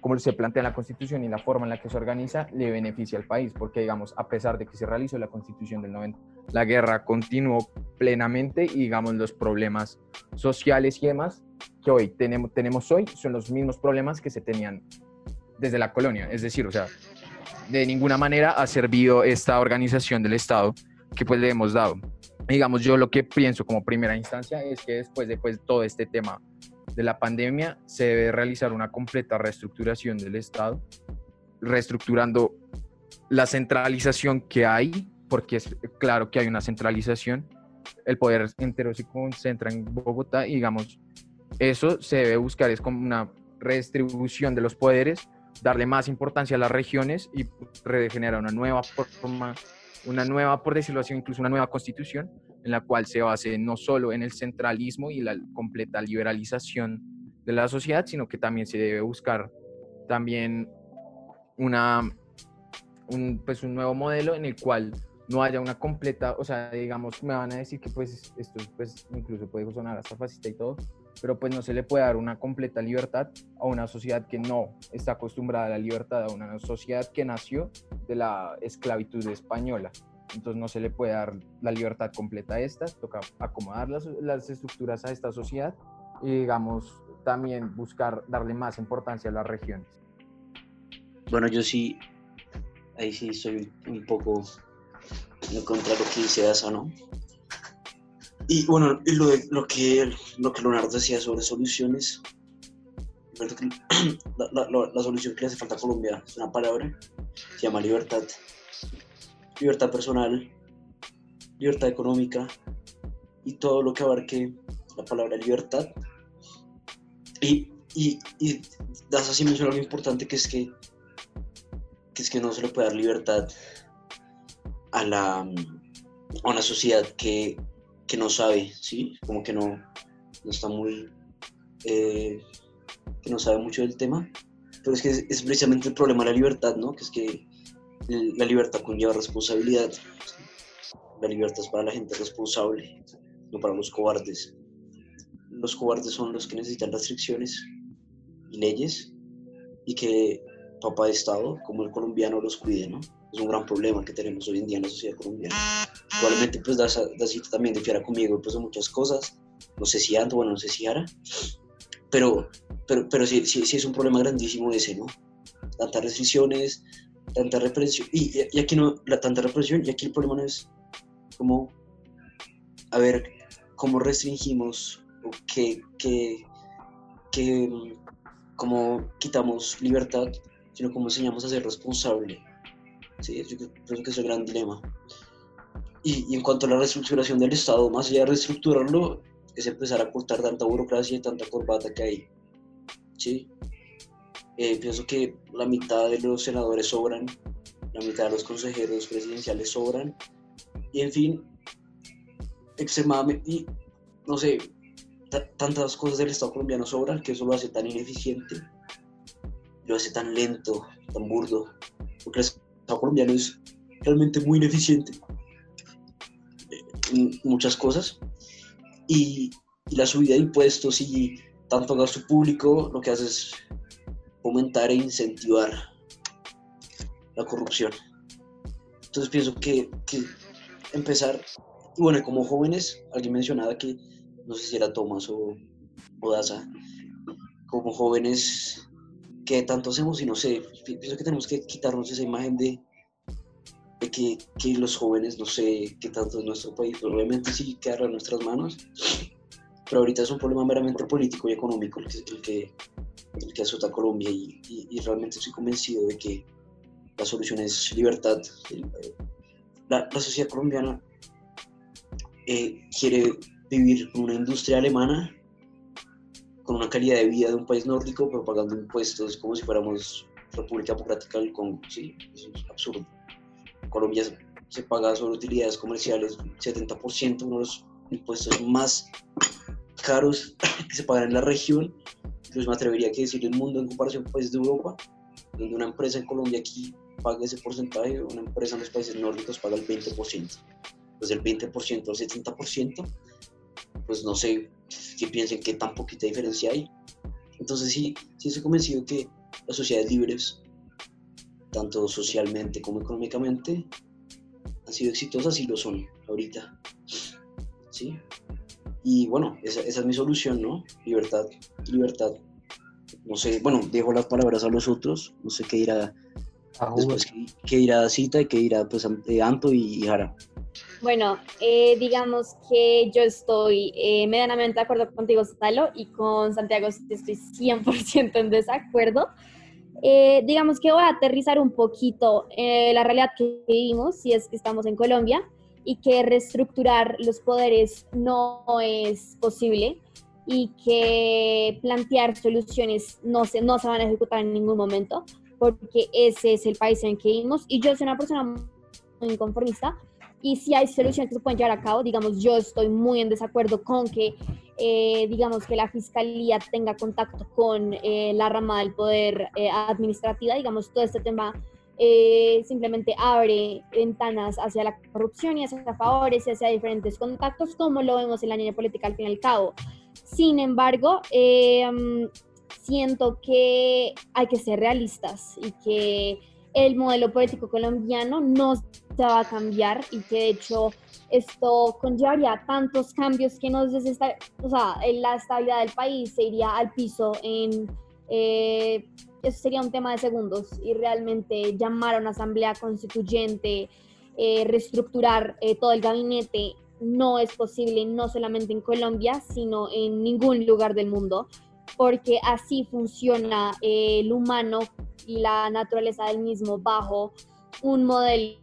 como se plantea en la Constitución y la forma en la que se organiza, le beneficia al país, porque digamos, a pesar de que se realizó la Constitución del 90, la guerra continuó plenamente y digamos, los problemas sociales y demás que hoy tenemos, tenemos hoy son los mismos problemas que se tenían desde la colonia, es decir, o sea, de ninguna manera ha servido esta organización del Estado que pues le hemos dado. Digamos, yo lo que pienso como primera instancia es que después de pues, todo este tema de la pandemia se debe realizar una completa reestructuración del Estado, reestructurando la centralización que hay, porque es claro que hay una centralización, el poder entero se concentra en Bogotá y digamos, eso se debe buscar, es como una redistribución de los poderes, darle más importancia a las regiones y regenerar una nueva forma, una nueva, por decirlo así, incluso una nueva constitución en la cual se base no solo en el centralismo y la completa liberalización de la sociedad, sino que también se debe buscar también una, un, pues un nuevo modelo en el cual no haya una completa, o sea, digamos, me van a decir que pues esto pues incluso puede sonar hasta fascista y todo, pero pues no se le puede dar una completa libertad a una sociedad que no está acostumbrada a la libertad, a una sociedad que nació de la esclavitud española entonces no se le puede dar la libertad completa a estas, toca acomodar las, las estructuras a esta sociedad y digamos también buscar darle más importancia a las regiones. Bueno, yo sí, ahí sí soy un poco en contra de lo que dice Asa, ¿no? Y bueno, lo, de, lo, que, lo que Leonardo decía sobre soluciones, [CLEARS THROAT] la, solución que le hace falta a Colombia es una palabra, se llama libertad. libertad personal, libertad económica y todo lo que abarque la palabra libertad. Y, y, y das así mencionar lo importante que es que, que es que no se le puede dar libertad a la a una sociedad que, que no sabe, ¿sí? Como que no, no está muy, eh, que no sabe mucho del tema. Pero es que es, es precisamente el problema de la libertad, ¿no? Que es que la libertad conlleva responsabilidad. La libertad es para la gente responsable, no para los cobardes. Los cobardes son los que necesitan restricciones y leyes y que papá de Estado, como el colombiano, los cuide, ¿no? Es un gran problema que tenemos hoy en día en la sociedad colombiana. Probablemente pues das también difiera conmigo pues de muchas cosas. No sé si Anto, bueno, no sé si Ara. Pero, pero, pero sí, sí, sí es un problema grandísimo ese, ¿no? Tantas restricciones, tanta represión. Y, y aquí no, la tanta represión, y aquí el problema no es como, a ver, cómo restringimos o qué, qué, qué, cómo quitamos libertad, sino cómo enseñamos a ser responsable. Sí, yo creo que es el gran dilema. Y, en cuanto a la reestructuración del Estado, más allá de reestructurarlo, es empezar a cortar tanta burocracia y tanta corbata que hay. ¿sí? Eh, pienso que la mitad de los senadores sobran, la mitad de los consejeros presidenciales sobran, y en fin, extremadamente, no sé, ta- tantas cosas del Estado colombiano sobran que eso lo hace tan ineficiente, lo hace tan lento, tan burdo, Estado colombiano es realmente muy ineficiente en muchas cosas, y, y la subida de impuestos y tanto gasto público lo que hace es fomentar e incentivar la corrupción. Entonces pienso que, empezar, y bueno, como jóvenes, alguien mencionaba que, no sé si era Tomás o, o Daza, como jóvenes, ¿qué tanto hacemos? Y no sé, pi- pienso que tenemos que quitarnos esa imagen de, de que, que los jóvenes, no sé qué tanto es nuestro país, pero obviamente sí quedará en nuestras manos, pero ahorita es un problema meramente político y económico el que, el que, el que azota a Colombia y, y- y realmente estoy convencido de que la solución es libertad. La, la sociedad colombiana eh, quiere vivir con una industria alemana, con una calidad de vida de un país nórdico, pero pagando impuestos como si fuéramos República Democrática del Congo. Sí, eso es absurdo. Colombia se- paga sobre utilidades comerciales 70%, uno de los impuestos más caros [COUGHS] que se pagan en la región. Incluso me atrevería a decir el mundo en comparación con países de Europa, donde una empresa en Colombia aquí paga ese porcentaje, una empresa en los países nórdicos paga el 20%. Pues del 20% al 70%, pues no sé qué piensen qué tan poquita diferencia hay. Entonces sí, sí estoy convencido que las sociedades libres, tanto socialmente como económicamente, han sido exitosas y lo son ahorita. ¿Sí? Y bueno, esa, esa es mi solución, ¿no? Libertad, libertad. No sé, bueno, dejo las palabras a los otros, no sé qué dirá A después, qué, qué dirá Cita y qué dirá pues An- Anto y Jara. Bueno, eh, digamos que yo estoy eh, medianamente de acuerdo contigo, Salo, y con Santiago estoy 100% en desacuerdo. Eh, digamos que voy a aterrizar un poquito eh, la realidad que vivimos, si es que estamos en Colombia, y que reestructurar los poderes no es posible y que plantear soluciones no se, no se van a ejecutar en ningún momento, porque ese es el país en el que vivimos. Y yo soy una persona muy inconformista, y si hay soluciones que se pueden llevar a cabo, digamos, yo estoy muy en desacuerdo con que, eh, digamos, que la fiscalía tenga contacto con eh, la rama del poder eh, administrativa, digamos, todo este tema eh, simplemente abre ventanas hacia la corrupción y hacia favores y hacia diferentes contactos, como lo vemos en la línea política al fin y al cabo. Sin embargo, eh, siento que hay que ser realistas y que el modelo político colombiano no se va a cambiar y que de hecho esto conllevaría tantos cambios que nos desesta o sea, la estabilidad del país se iría al piso en eh, eso sería un tema de segundos y realmente llamar a una asamblea constituyente, eh, reestructurar eh, todo el gabinete no es posible no solamente en Colombia, sino en ningún lugar del mundo, porque así funciona eh, el humano y la naturaleza del mismo bajo un modelo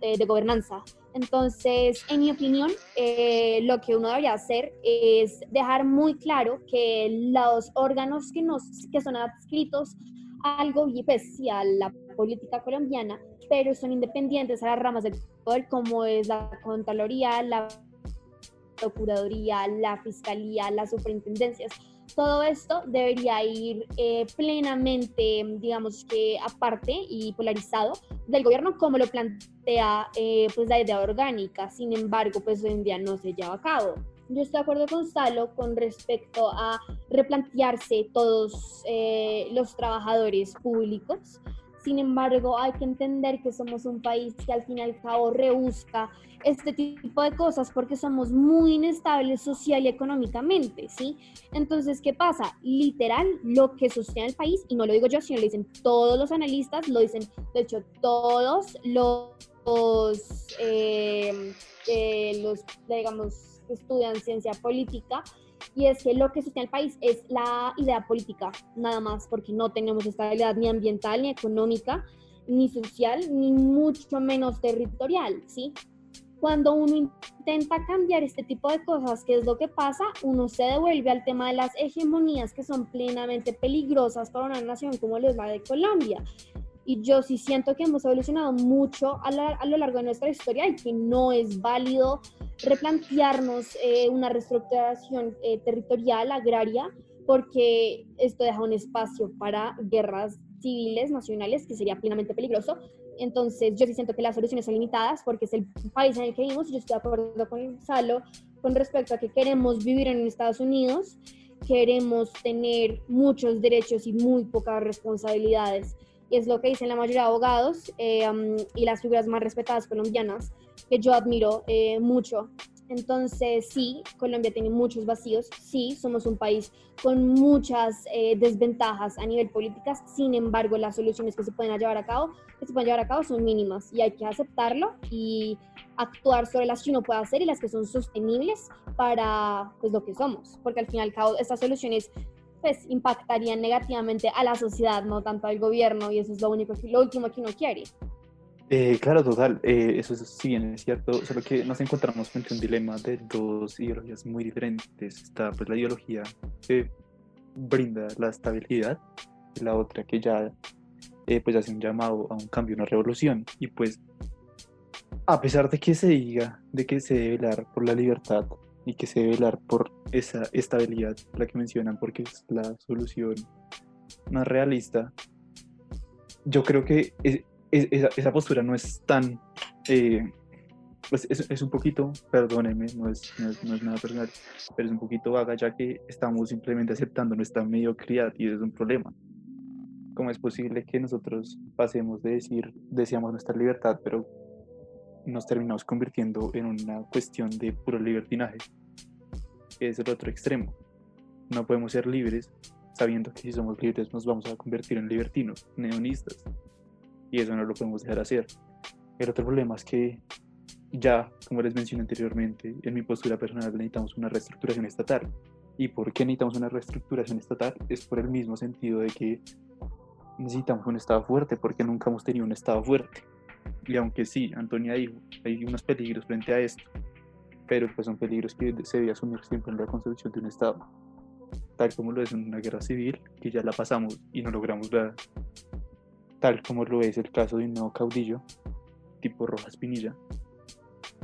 eh, de gobernanza. Entonces, en mi opinión, eh, lo que uno debería hacer es dejar muy claro que los órganos que, nos, que son adscritos al gobierno, pues, a la política colombiana, pero son independientes a las ramas del poder, como es la Contraloría, la Procuraduría, la Fiscalía, las superintendencias. Todo esto debería ir eh, plenamente, digamos que aparte y polarizado del gobierno, como lo plantea eh, pues la idea orgánica. Sin embargo, pues hoy en día no se lleva a cabo. Yo estoy de acuerdo con Salo con respecto a replantearse todos eh, los trabajadores públicos sin embargo, hay que entender que somos un país que al fin y al cabo rebusca este tipo de cosas porque somos muy inestables social y económicamente, ¿sí? Entonces, ¿qué pasa? Literal, lo que sostiene el país, y no lo digo yo, sino lo dicen todos los analistas, lo dicen, de hecho, todos los, eh, eh, los digamos, que estudian ciencia política, y es que lo que sostiene el país es la idea política, nada más, porque no tenemos estabilidad ni ambiental, ni económica, ni social, ni mucho menos territorial, ¿sí? Cuando uno intenta cambiar este tipo de cosas, ¿qué es lo que pasa? Uno se devuelve al tema de las hegemonías que son plenamente peligrosas para una nación como la de Colombia y yo sí siento que hemos evolucionado mucho a, lo largo de nuestra historia y que no es válido replantearnos eh, una reestructuración eh, territorial, agraria, porque esto deja un espacio para guerras civiles nacionales que sería plenamente peligroso. Entonces yo sí siento que las soluciones son limitadas porque es el país en el que vivimos yo estoy de acuerdo con Salo con respecto a que queremos vivir en Estados Unidos, queremos tener muchos derechos y muy pocas responsabilidades y es lo que dicen la mayoría de abogados eh, y las figuras más respetadas colombianas, que yo admiro eh, mucho. Entonces, sí, Colombia tiene muchos vacíos, sí, somos un país con muchas eh, desventajas a nivel políticas, sin embargo, las soluciones que se pueden llevar a cabo, que se pueden llevar a cabo son mínimas y hay que aceptarlo y actuar sobre las que uno puede hacer y las que son sostenibles para pues, lo que somos, porque al fin y al cabo estas soluciones pues impactarían negativamente a la sociedad, no tanto al gobierno, y eso es lo único lo último que uno quiere. Eh, claro, total, eh, eso sí bien es cierto, solo que nos encontramos frente a un dilema de dos ideologías muy diferentes. Está pues la ideología que brinda la estabilidad y la otra que ya eh, pues hace un llamado a un cambio, una revolución. Y pues a pesar de que se diga de que se debe velar por la libertad y que se debe velar por esa estabilidad, la que mencionan, porque es la solución más realista. Yo creo que esa, postura no es tan, eh, pues es, un poquito, perdónenme, no es, no es, nada personal, pero es un poquito vaga ya que estamos simplemente aceptando nuestra mediocridad y es un problema. ¿Cómo es posible que nosotros pasemos de decir deseamos nuestra libertad, pero nos terminamos convirtiendo en una cuestión de puro libertinaje, es el otro extremo. No podemos ser libres sabiendo que si somos libres nos vamos a convertir en libertinos, neonistas, y eso no lo podemos dejar hacer. El otro problema es que ya, como les mencioné anteriormente, en mi postura personal necesitamos una reestructuración estatal. ¿Y por qué necesitamos una reestructuración estatal? Es por el mismo sentido de que necesitamos un Estado fuerte, porque nunca hemos tenido un Estado fuerte. Y aunque sí, Antonia dijo, hay unos peligros frente a esto, pero pues son peligros que se debe asumir siempre en la construcción de un Estado, tal como lo es en una guerra civil, que ya la pasamos y no logramos nada, tal como lo es el caso de un nuevo caudillo, tipo Rojas Pinilla,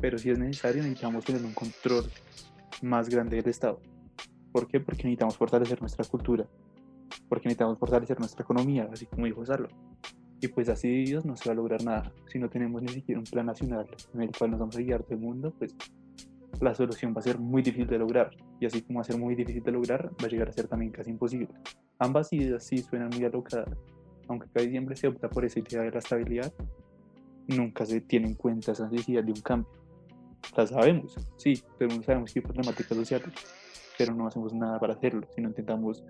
pero si es necesario necesitamos tener un control más grande del Estado. ¿Por qué? Porque necesitamos fortalecer nuestra cultura, porque necesitamos fortalecer nuestra economía, así como dijo Salo. Y pues así Dios no se va a lograr nada. Si no tenemos ni siquiera un plan nacional en el cual nos vamos a guiar todo el mundo, pues la solución va a ser muy difícil de lograr. Y así como va a ser muy difícil de lograr, va a llegar a ser también casi imposible. Ambas ideas sí suenan muy alocadas. Aunque casi siempre se opta por esa idea de la estabilidad, nunca se tiene en cuenta esa necesidad de un cambio. La sabemos, sí, pero sabemos que hay problemáticas sociales, pero no hacemos nada para hacerlo, sino intentamos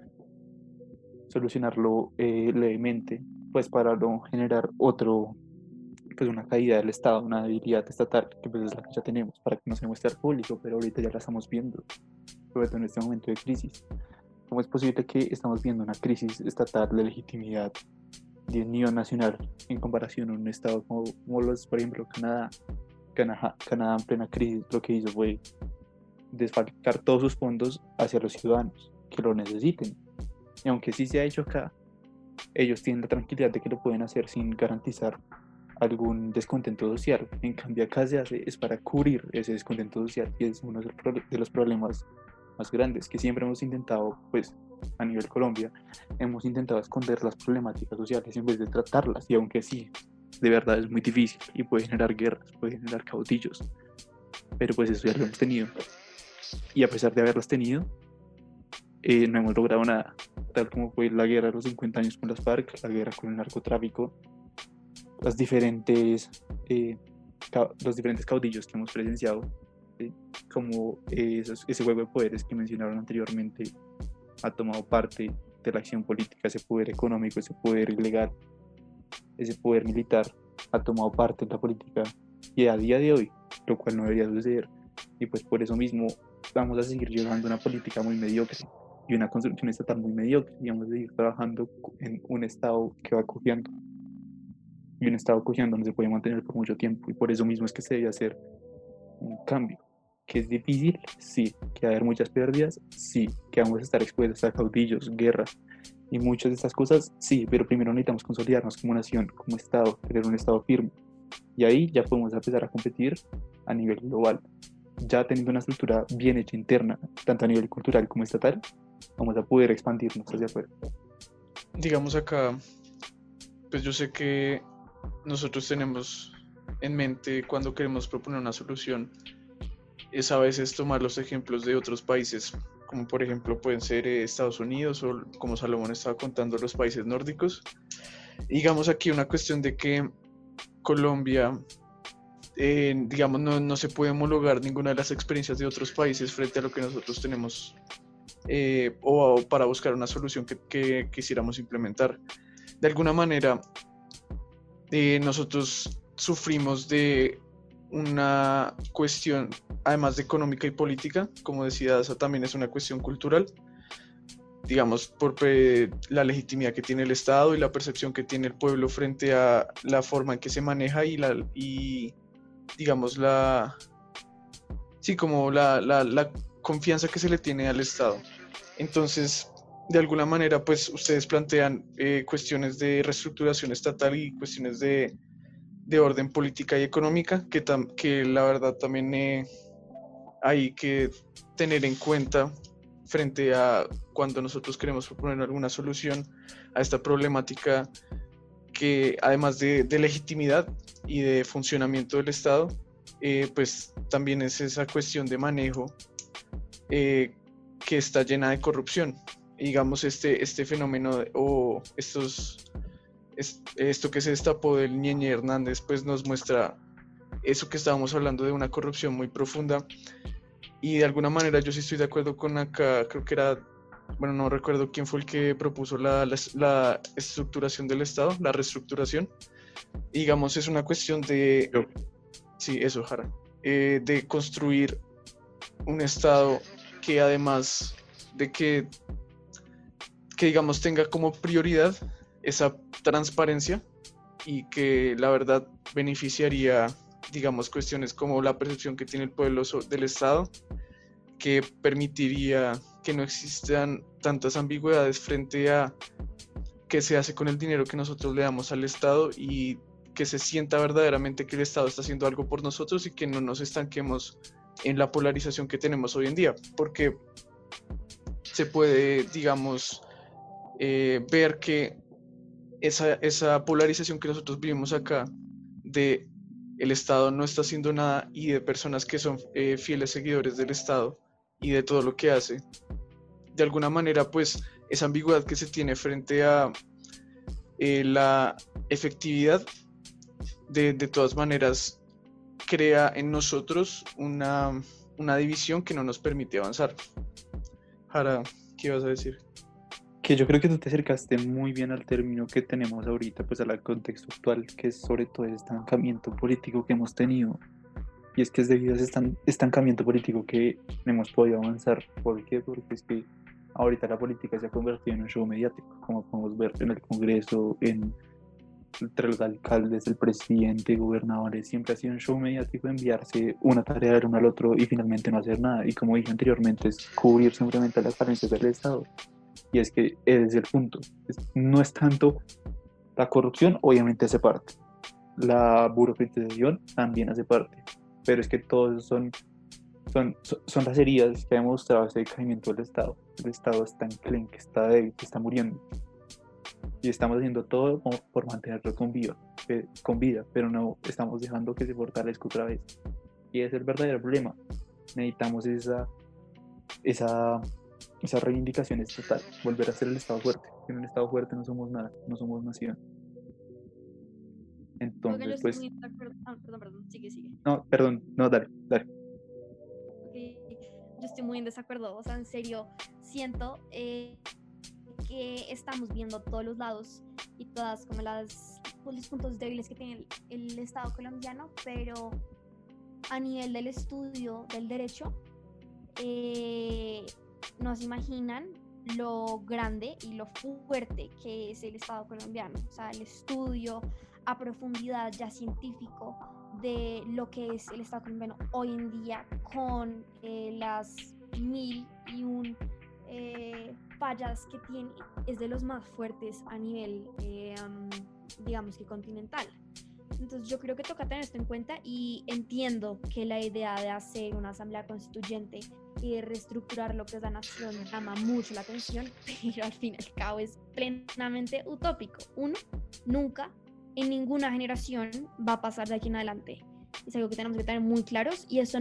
solucionarlo eh, levemente pues para no generar otro, pues una caída del Estado, una debilidad estatal, que pues es la que ya tenemos, para que no se muestre al público, pero ahorita ya la estamos viendo, sobre todo en este momento de crisis. ¿Cómo es posible que estamos viendo una crisis estatal de legitimidad de unión nacional en comparación a un estado como, como los, por ejemplo, Canadá. Canadá. Canadá en plena crisis lo que hizo fue desfalcar todos sus fondos hacia los ciudadanos que lo necesiten. Y aunque sí se ha hecho acá, ellos tienen la tranquilidad de que lo pueden hacer sin garantizar algún descontento social. En cambio, acá se hace es para cubrir ese descontento social y es uno de los problemas más grandes que siempre hemos intentado, pues a nivel Colombia, hemos intentado esconder las problemáticas sociales en vez de tratarlas. Y aunque sí, de verdad es muy difícil y puede generar guerras, puede generar caudillos, pero pues eso ya lo hemos tenido. Y a pesar de haberlas tenido, eh, no hemos logrado nada, tal como fue la guerra de los 50 años con las FARC, la guerra con el narcotráfico, las diferentes, eh, los diferentes caudillos que hemos presenciado, como esos- ese juego de poderes que mencionaron anteriormente, ha tomado parte de la acción política, ese poder económico, ese poder ilegal, ese poder militar, ha tomado parte de la política y a día de hoy, lo cual no debería suceder. Y pues por eso mismo vamos a seguir llevando una política muy mediocre y una construcción estatal muy mediocre y vamos a seguir trabajando en un estado que va cogiendo y un estado cogiendo no se puede mantener por mucho tiempo y por eso mismo es que se debe hacer un cambio que es difícil, sí, que va a haber muchas pérdidas, sí, que vamos a estar expuestos a caudillos, guerras y muchas de estas cosas, sí, pero primero necesitamos consolidarnos como nación, como estado, tener un estado firme y ahí ya podemos empezar a competir a nivel global. Ya teniendo una estructura bien hecha interna, tanto a nivel cultural como estatal, vamos a poder expandirnos hacia afuera. digamos acá, pues yo sé que nosotros tenemos en mente cuando queremos proponer una solución, es a veces tomar los ejemplos de otros países, como por ejemplo pueden ser eh, Estados Unidos o como Salomón estaba contando los países nórdicos. Digamos aquí una cuestión de que Colombia, eh, digamos, no, no se puede homologar ninguna de las experiencias de otros países frente a lo que nosotros tenemos eh, o, para buscar una solución que, quisiéramos implementar. De alguna manera, eh, nosotros sufrimos de una cuestión, además de económica y política, como decía, esa también es una cuestión cultural, digamos, por pe- la legitimidad que tiene el Estado y la percepción que tiene el pueblo frente a la forma en que se maneja y, la, y digamos, la, sí, como la, la confianza que se le tiene al Estado. Entonces, de alguna manera, pues ustedes plantean eh, cuestiones de reestructuración estatal y cuestiones de, de orden política y económica, que, tam- que la verdad también eh, hay que tener en cuenta frente a cuando nosotros queremos proponer alguna solución a esta problemática que además de, legitimidad y de funcionamiento del Estado, eh, pues también es esa cuestión de manejo que está llena de corrupción. Digamos, este, este fenómeno de- o estos, es- esto que se destapó del Ñeñe Hernández, pues nos muestra eso que estábamos hablando de una corrupción muy profunda. Y de alguna manera yo sí estoy de acuerdo con acá, creo que era, bueno, no recuerdo quién fue el que propuso la, la, la estructuración del Estado, la reestructuración. Digamos, es una cuestión de... Yo. Sí, eso, Jara. eh, de construir un Estado que además de que, que digamos tenga como prioridad esa transparencia y que la verdad beneficiaría digamos cuestiones como la percepción que tiene el pueblo del Estado que permitiría que no existan tantas ambigüedades frente a qué se hace con el dinero que nosotros le damos al Estado y que se sienta verdaderamente que el Estado está haciendo algo por nosotros y que no nos estanquemos en la polarización que tenemos hoy en día, porque se puede, digamos, eh, ver que esa, esa polarización que nosotros vivimos acá de el Estado no está haciendo nada y de personas que son eh, fieles seguidores del Estado y de todo lo que hace, de alguna manera, pues esa ambigüedad que se tiene frente a eh, la efectividad, de, de todas maneras, crea en nosotros una, una división que no nos permite avanzar. Jara, ¿qué ibas a decir? que yo creo que tú te acercaste muy bien al término que tenemos ahorita, pues al contexto actual, que es sobre todo el estancamiento político que hemos tenido. Y es que es debido a ese estan- estancamiento político que no hemos podido avanzar. ¿Por qué? Porque es que ahorita la política se ha convertido en un show mediático, como podemos ver en el Congreso, en entre los alcaldes, el presidente, gobernadores, siempre ha sido un show mediático enviarse una tarea del uno al otro y finalmente no hacer nada. Y como dije anteriormente, es cubrir simplemente las falencias del Estado. Y es que es el punto. No es tanto la corrupción, obviamente hace parte. La burocratización también hace parte. Pero es que todos son, son, son, las heridas que ha demostrado ese decaimiento del Estado. El Estado está en que está débil, que está muriendo y estamos haciendo todo por mantenerlo con vida, eh, con vida, pero no estamos dejando que se fortalezca otra vez. Y ese es el verdadero problema. Necesitamos esa, esa, esa reivindicación estatal, volver a ser el Estado fuerte. En un Estado fuerte no somos nada, no somos nación. Entonces, pues, muy ah, perdón, perdón, sigue, sigue. no, perdón, no, dale, dale. Yo estoy muy en desacuerdo, o sea, en serio, siento eh, que estamos viendo todos los lados y todas como las pues, los puntos débiles que tiene el, el Estado colombiano, pero a nivel del estudio del derecho, eh, imaginan lo grande y lo fuerte que es el Estado colombiano, o sea, el estudio a profundidad ya científico de lo que es el Estado colombiano hoy en día con eh, las mil y un eh, fallas que tiene, es de los más fuertes a nivel, eh, am, digamos que continental. Entonces yo creo que toca tener esto en cuenta y entiendo que la idea de hacer una asamblea constituyente y de reestructurar lo que es la nación llama mucho la atención, [LAUGHS] pero al fin y al cabo es plenamente utópico. Uno, nunca en ninguna generación va a pasar de aquí en adelante. Es algo que tenemos que tener muy claros y eso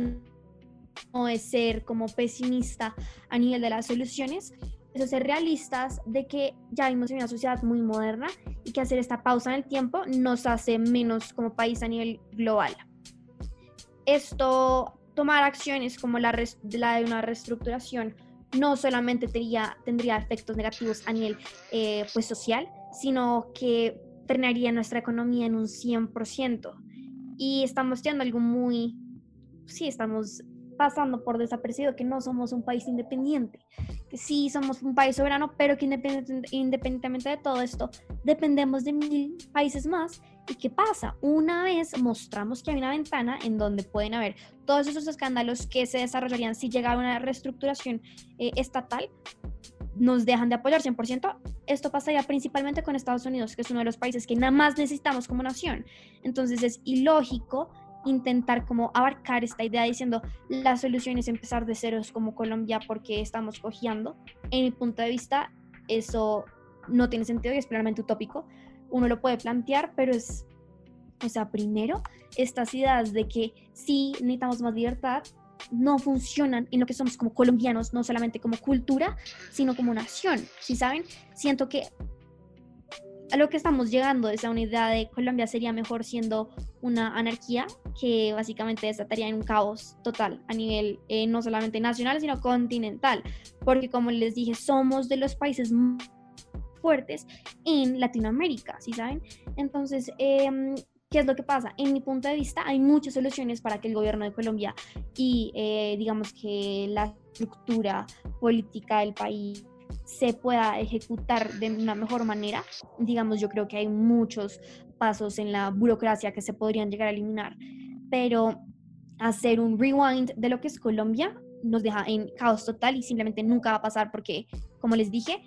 no es ser como pesimista a nivel de las soluciones, eso es ser realistas de que ya vivimos en una sociedad muy moderna y que hacer esta pausa en el tiempo nos hace menos como país a nivel global. Esto, tomar acciones como la, la de una reestructuración, no solamente tendría, tendría efectos negativos a nivel eh, pues social, sino que frenaría nuestra economía en un 100%. Y estamos teniendo algo muy, sí, estamos pasando por desapercibido que no somos un país independiente, que sí somos un país soberano, pero que independientemente de todo esto, dependemos de mil países más. ¿Y qué pasa? Una vez mostramos que hay una ventana en donde pueden haber todos esos escándalos que se desarrollarían si llegara una reestructuración eh, estatal, nos dejan de apoyar 100%. Esto pasaría principalmente con Estados Unidos, que es uno de los países que nada más necesitamos como nación. Entonces es ilógico intentar como abarcar esta idea diciendo la solución es empezar de ceros como Colombia porque estamos cojeando. En mi punto de vista, eso no tiene sentido y es plenamente utópico. Uno lo puede plantear, pero es, o sea, primero, estas ideas de que sí necesitamos más libertad no funcionan en lo que somos como colombianos, no solamente como cultura, sino como nación. Si saben, siento que a lo que estamos llegando es a una idea de Colombia sería mejor siendo una anarquía que básicamente desataría en un caos total a nivel eh, no solamente nacional, sino continental. Porque como les dije, somos de los países m- fuertes en Latinoamérica, ¿sí saben? Entonces, em, ¿qué es lo que pasa? En mi punto de vista, hay muchas soluciones para que el gobierno de Colombia y eh, digamos que la estructura política del país se pueda ejecutar de una mejor manera. Digamos, yo creo que hay muchos pasos en la burocracia que se podrían llegar a eliminar, pero hacer un rewind de lo que es Colombia nos deja en caos total y simplemente nunca va a pasar porque, como les dije,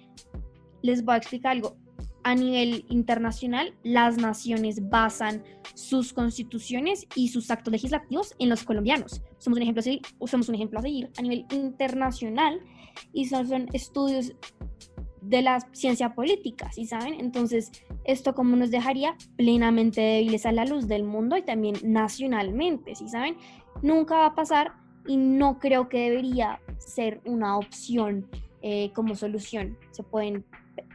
les voy a explicar algo. A nivel internacional, las naciones basan sus constituciones y sus actos legislativos en los colombianos. Somos un ejemplo a seguir, un ejemplo a seguir a nivel internacional y son, son estudios de la ciencia política, ¿sí saben? Entonces, esto como nos dejaría plenamente débiles a la luz del mundo y también nacionalmente, ¿sí saben? Nunca va a pasar y no creo que debería ser una opción eh, como solución. Se pueden,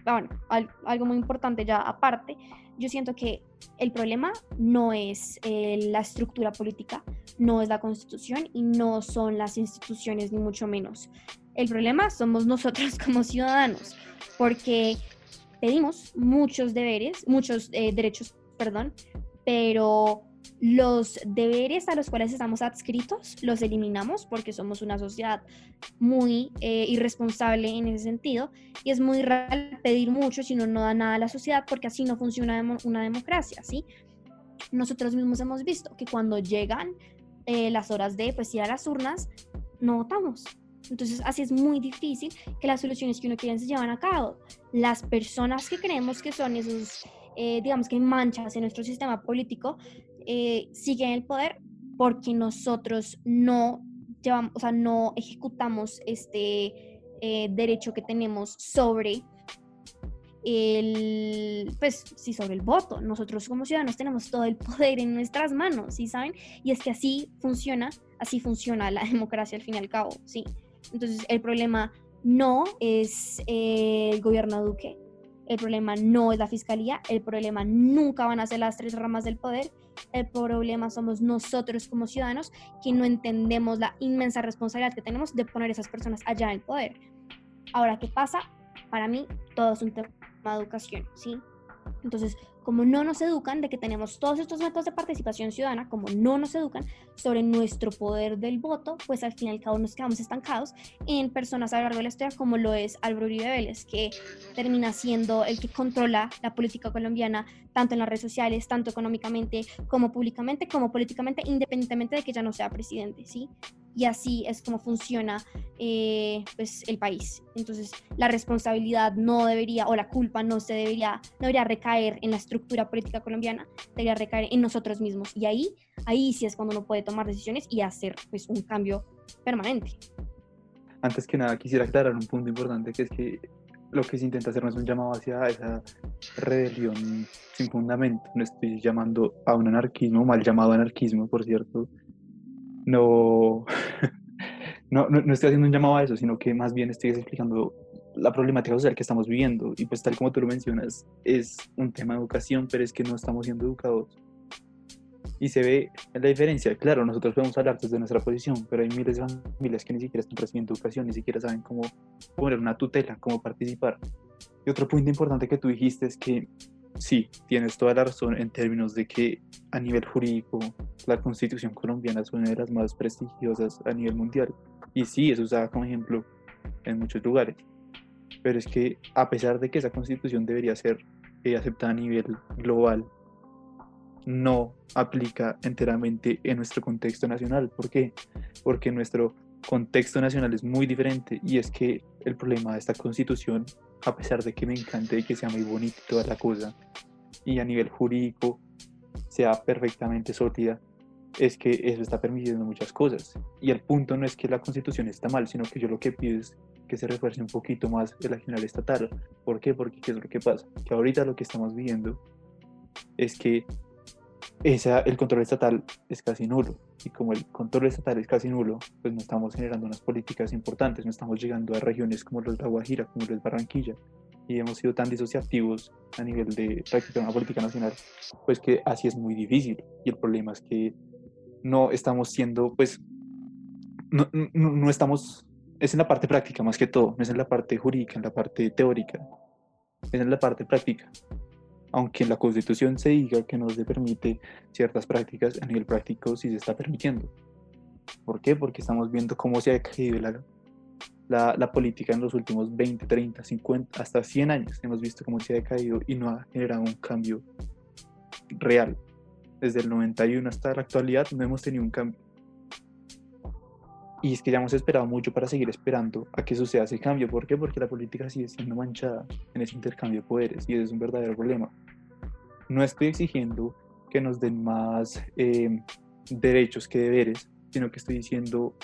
bueno, al- algo muy importante ya aparte, yo siento que el problema no es eh, la estructura política, no es la constitución y no son las instituciones ni mucho menos. El problema somos nosotros [LAUGHS] como ciudadanos, porque pedimos muchos deberes, muchos eh, derechos, perdón, pero los deberes a los cuales estamos adscritos los eliminamos porque somos una sociedad muy eh, irresponsable en ese sentido y es muy real pedir mucho si uno no da nada a la sociedad porque así no funciona una democracia, ¿sí? Nosotros mismos hemos visto que cuando llegan eh, las horas de pues, ir a las urnas, no votamos. Entonces, así es muy difícil que las soluciones que uno quiere se llevan a cabo. Las personas que creemos que son esos, eh, digamos que manchas en nuestro sistema político, eh, siguen el poder porque nosotros no llevamos, o sea, no ejecutamos este eh, derecho que tenemos sobre el, pues sí, sobre el voto. Nosotros como ciudadanos tenemos todo el [LAUGHS] poder en nuestras manos, ¿sí saben? Y es que así funciona, así funciona la [LAUGHS] democracia al fin y al cabo, ¿sí? Entonces el problema no es el gobierno Duque, el problema no es la fiscalía, el problema nunca van a ser las tres ramas del poder, el problema somos nosotros como ciudadanos que no entendemos la inmensa responsabilidad que tenemos de poner esas personas allá en poder. Ahora, ¿qué pasa? Para mí, todo es un tema de educación, ¿sí? Entonces, como no nos educan de que tenemos todos estos métodos de participación ciudadana, como no nos educan sobre nuestro poder del voto, pues al fin y al cabo nos quedamos estancados en personas a lo largo de la historia como lo es Álvaro Uribe Vélez, que termina siendo el que controla la política colombiana tanto en las redes sociales, tanto económicamente como públicamente, como políticamente, independientemente de que ya no sea presidente, ¿sí? Y así es como funciona eh, pues el país. Entonces la responsabilidad no debería o la culpa no se debería, no debería recaer en la estructura política colombiana, debería recaer en nosotros mismos y ahí, ahí sí es cuando uno puede tomar decisiones y hacer pues un cambio permanente. Antes que nada quisiera aclarar un punto importante que es que lo que se intenta hacer no es un llamado hacia esa rebelión sin fundamento, no estoy llamando a un anarquismo, mal llamado anarquismo por cierto, [LAUGHS] no, no, no, estoy haciendo un llamado a eso, sino que más bien estoy explicando la problemática social que estamos viviendo. Y pues tal como tú lo mencionas, es un tema de educación, pero es que no estamos siendo educados. Y se ve la diferencia. Claro, nosotros podemos hablar desde nuestra posición, pero hay miles de familias que ni siquiera están recibiendo educación, ni siquiera saben cómo poner una tutela, cómo participar. Y otro punto importante que tú dijiste es que sí, tienes toda la razón en términos de que a nivel jurídico la constitución colombiana es una de las más prestigiosas a nivel mundial. Y sí, es usada como ejemplo en muchos lugares. Pero es que a pesar de que esa constitución debería ser eh, aceptada a nivel global, no aplica enteramente en nuestro contexto nacional. ¿Por qué? Porque nuestro contexto nacional es muy diferente y es que el problema de esta constitución a pesar de que me encante y que sea muy bonito toda la cosa, y a nivel jurídico sea perfectamente sólida, es que eso está permitiendo muchas cosas. Y el punto no es que la constitución está mal, sino que yo lo que pido es que se refuerce un poquito más el accionar estatal. ¿Por qué? Porque ¿qué es lo que pasa? Que ahorita lo que estamos viendo es que esa, el control estatal es casi nulo. Y como el control estatal es casi nulo, pues no estamos generando unas políticas importantes, no estamos llegando a regiones como los de como los de Barranquilla, y hemos sido tan disociativos a nivel de practicar una política nacional, pues que así es muy difícil. Y el problema es que no estamos siendo, pues, no, no, no estamos, es en la parte práctica más que todo, no es en la parte jurídica, en la parte teórica, es en la parte práctica aunque en la Constitución se diga que no se permite ciertas prácticas, a nivel práctico sí se está permitiendo. ¿Por qué? Porque estamos viendo cómo se ha caído la, la, política en los últimos 20, 30, 50, hasta 100 años. Hemos visto cómo se ha caído y no ha generado un cambio real. Desde el 91 hasta la actualidad no hemos tenido un cambio. Y es que ya hemos esperado mucho para seguir esperando a que suceda ese cambio. ¿Por qué? Porque la política sigue siendo manchada en ese intercambio de poderes y es un verdadero problema. No estoy exigiendo que nos den más eh, derechos que deberes, sino que estoy diciendo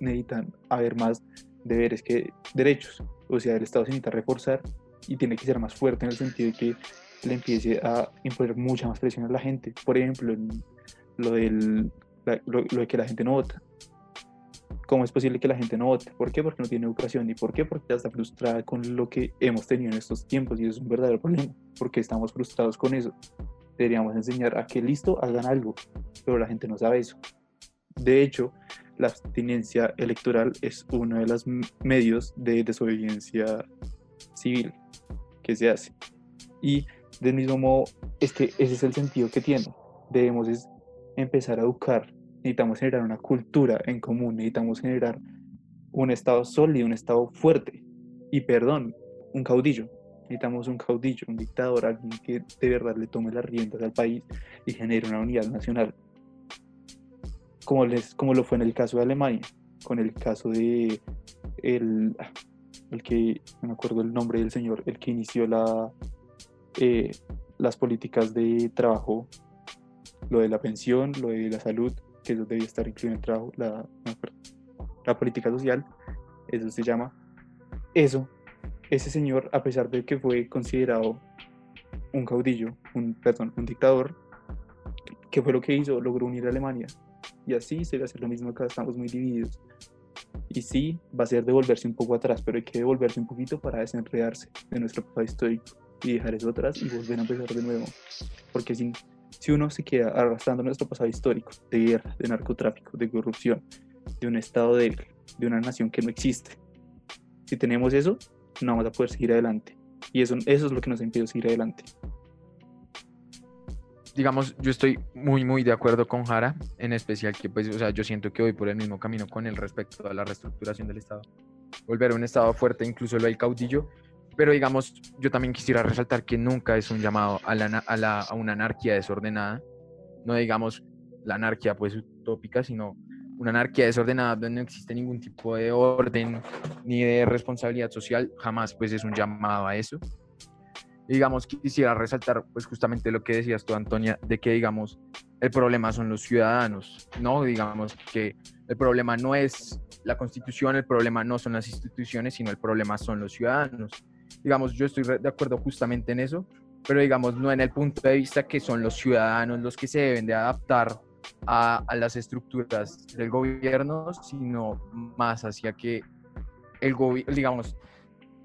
necesitan haber más deberes que derechos. O sea, el Estado se necesita reforzar y tiene que ser más fuerte en el sentido de que le empiece a imponer mucha más presión a la gente. Por ejemplo, lo, del, lo de que la gente no vota ¿Cómo es posible que la gente no vote? ¿Por qué? Porque no tiene educación. ¿Y por qué? Porque ya está frustrada con lo que hemos tenido en estos tiempos y es un verdadero problema, porque estamos frustrados con eso. Deberíamos enseñar a que listo, hagan algo, pero la gente no sabe eso. De hecho, la abstinencia electoral es uno de los medios de desobediencia civil que se hace. Y del mismo modo, este, ese es el sentido que tiene. Debemos empezar a educar, necesitamos generar una cultura en común, necesitamos generar un Estado sólido, un Estado fuerte. Y perdón, un caudillo. Necesitamos un caudillo, un dictador, alguien que de verdad le tome las riendas al país y genere una unidad nacional. Como, les, como lo fue en el caso de Alemania, con el caso de el, el que, no me acuerdo el nombre del señor, el que inició eh, las políticas de trabajo, lo de la pensión, lo de la salud, que eso debía estar incluido en el trabajo, la, la política social, eso se llama. Eso, ese señor, a pesar de que fue considerado un caudillo, un, perdón, un dictador, ¿qué fue lo que hizo? Logró unir a Alemania. Y así se va a hacer lo mismo acá, estamos muy divididos. Y sí, va a ser devolverse un poco atrás, pero hay que devolverse un poquito para desenredarse de nuestro pasado histórico y dejar eso atrás y volver a empezar de nuevo. Porque si, si uno se queda arrastrando nuestro pasado histórico de guerra, de narcotráfico, de corrupción, de un estado débil, de una nación que no existe, si tenemos eso, no vamos a poder seguir adelante. Y eso, eso es lo que nos impide seguir adelante. Digamos, yo estoy muy, muy de acuerdo con Jara, en especial que, pues, o sea, yo siento que voy por el mismo camino con el respecto a la reestructuración del Estado. Volver a un Estado fuerte, incluso lo del caudillo, pero digamos, yo también quisiera resaltar que nunca es un llamado a, la, a, la, a una anarquía desordenada, no digamos la anarquía pues utópica, sino una anarquía desordenada donde no existe ningún tipo de orden ni de responsabilidad social, jamás pues es un llamado a eso. digamos, quisiera resaltar pues justamente lo que decías tú, Antonia, de que digamos, el problema son los ciudadanos, ¿no? Digamos que el problema no es la constitución, el problema no son las instituciones, sino el problema son los ciudadanos. Digamos, yo estoy de acuerdo justamente en eso, pero digamos, no en el punto de vista que son los ciudadanos los que se deben de adaptar a, las estructuras del gobierno, sino más hacia que el gobierno, digamos,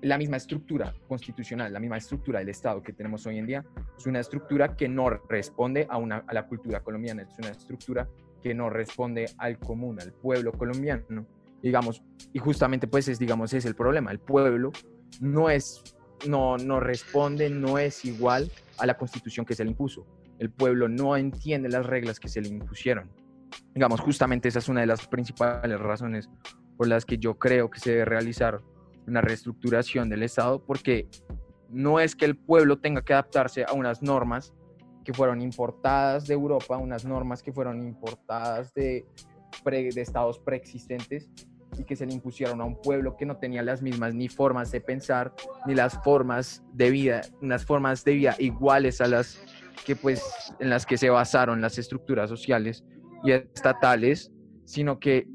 la misma estructura constitucional, la misma estructura del Estado que tenemos hoy en día, es una estructura que no responde a, una, a la cultura colombiana, es una estructura que no responde al común, al pueblo colombiano, digamos, y justamente pues es, digamos, es el problema, el pueblo no es, no, no responde, no es igual a la constitución que se le impuso el pueblo no entiende las reglas que se le impusieron. Digamos, justamente esa es una de las principales razones por las que yo creo que se debe realizar una reestructuración del Estado, porque no es que el pueblo tenga que adaptarse a unas normas que fueron importadas de Europa, unas normas que fueron importadas de, de estados preexistentes y que se le impusieron a un pueblo que no tenía las mismas ni formas de pensar, ni las formas de vida, unas formas de vida iguales a las que pues en las que se basaron las estructuras sociales y estatales, sino que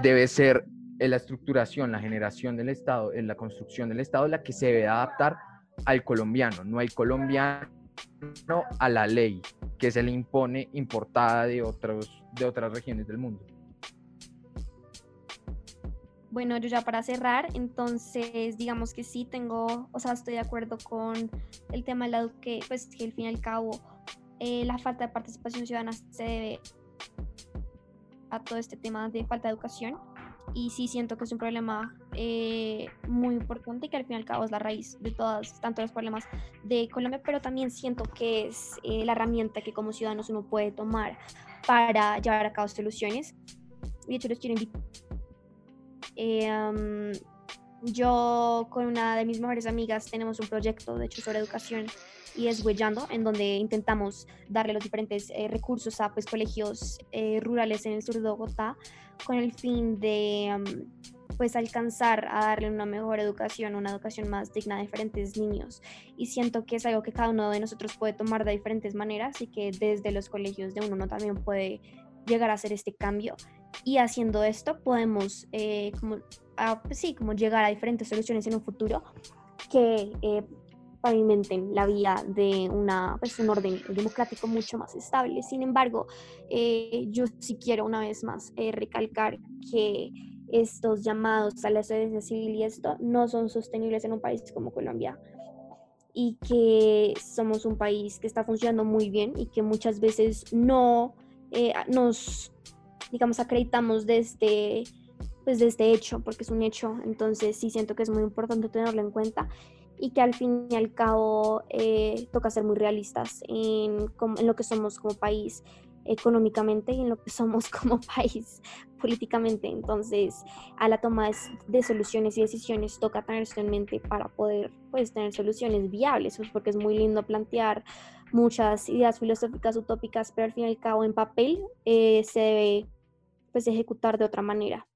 debe ser la estructuración, la generación del Estado, en la construcción del Estado, la que se debe adaptar al colombiano, no al colombiano a la ley que se le impone importada de, otros, de otras regiones del mundo. Bueno, yo ya para cerrar, entonces digamos que sí tengo, o sea, estoy de acuerdo con el tema de la que, pues que al fin y al cabo eh, la falta de participación ciudadana se debe a todo este tema de falta de educación y sí siento que es un problema eh, muy importante y que al fin y al cabo es la raíz de todos, tanto los problemas de Colombia, pero también siento que es eh, la herramienta que como ciudadanos uno puede tomar para llevar a cabo soluciones. De hecho, les quiero invitar eh, yo con una de mis mejores amigas tenemos un proyecto, de hecho, sobre educación y es Huellando, en donde intentamos darle los diferentes eh, recursos a pues, colegios eh, rurales en el sur de Bogotá con el fin de pues alcanzar a darle una mejor educación, una educación más digna a diferentes niños. Y siento que es algo que cada uno de nosotros puede tomar de diferentes maneras y que desde los colegios de uno también puede llegar a hacer este cambio y haciendo esto podemos eh, como, pues sí, como llegar a diferentes soluciones en un futuro que eh, pavimenten la vía de una, pues, un orden democrático mucho más estable. Sin embargo, eh, yo sí quiero una vez más recalcar que estos llamados a la desobediencia civil y esto no son sostenibles en un país como Colombia y que somos un país que está funcionando muy bien y que muchas veces no nos digamos, acreditamos de este, pues de este hecho, porque es un hecho, entonces sí siento que es muy importante tenerlo en cuenta y que al fin y al cabo eh, toca ser muy realistas en, en, lo que somos como país económicamente y en lo que somos [LAUGHS] como país políticamente. Entonces, a la toma de, soluciones y decisiones toca tener esto en mente para poder pues, tener soluciones viables, pues, porque es muy lindo plantear muchas ideas filosóficas utópicas, pero al fin y al cabo en papel eh, se debe pues, ejecutar de otra manera.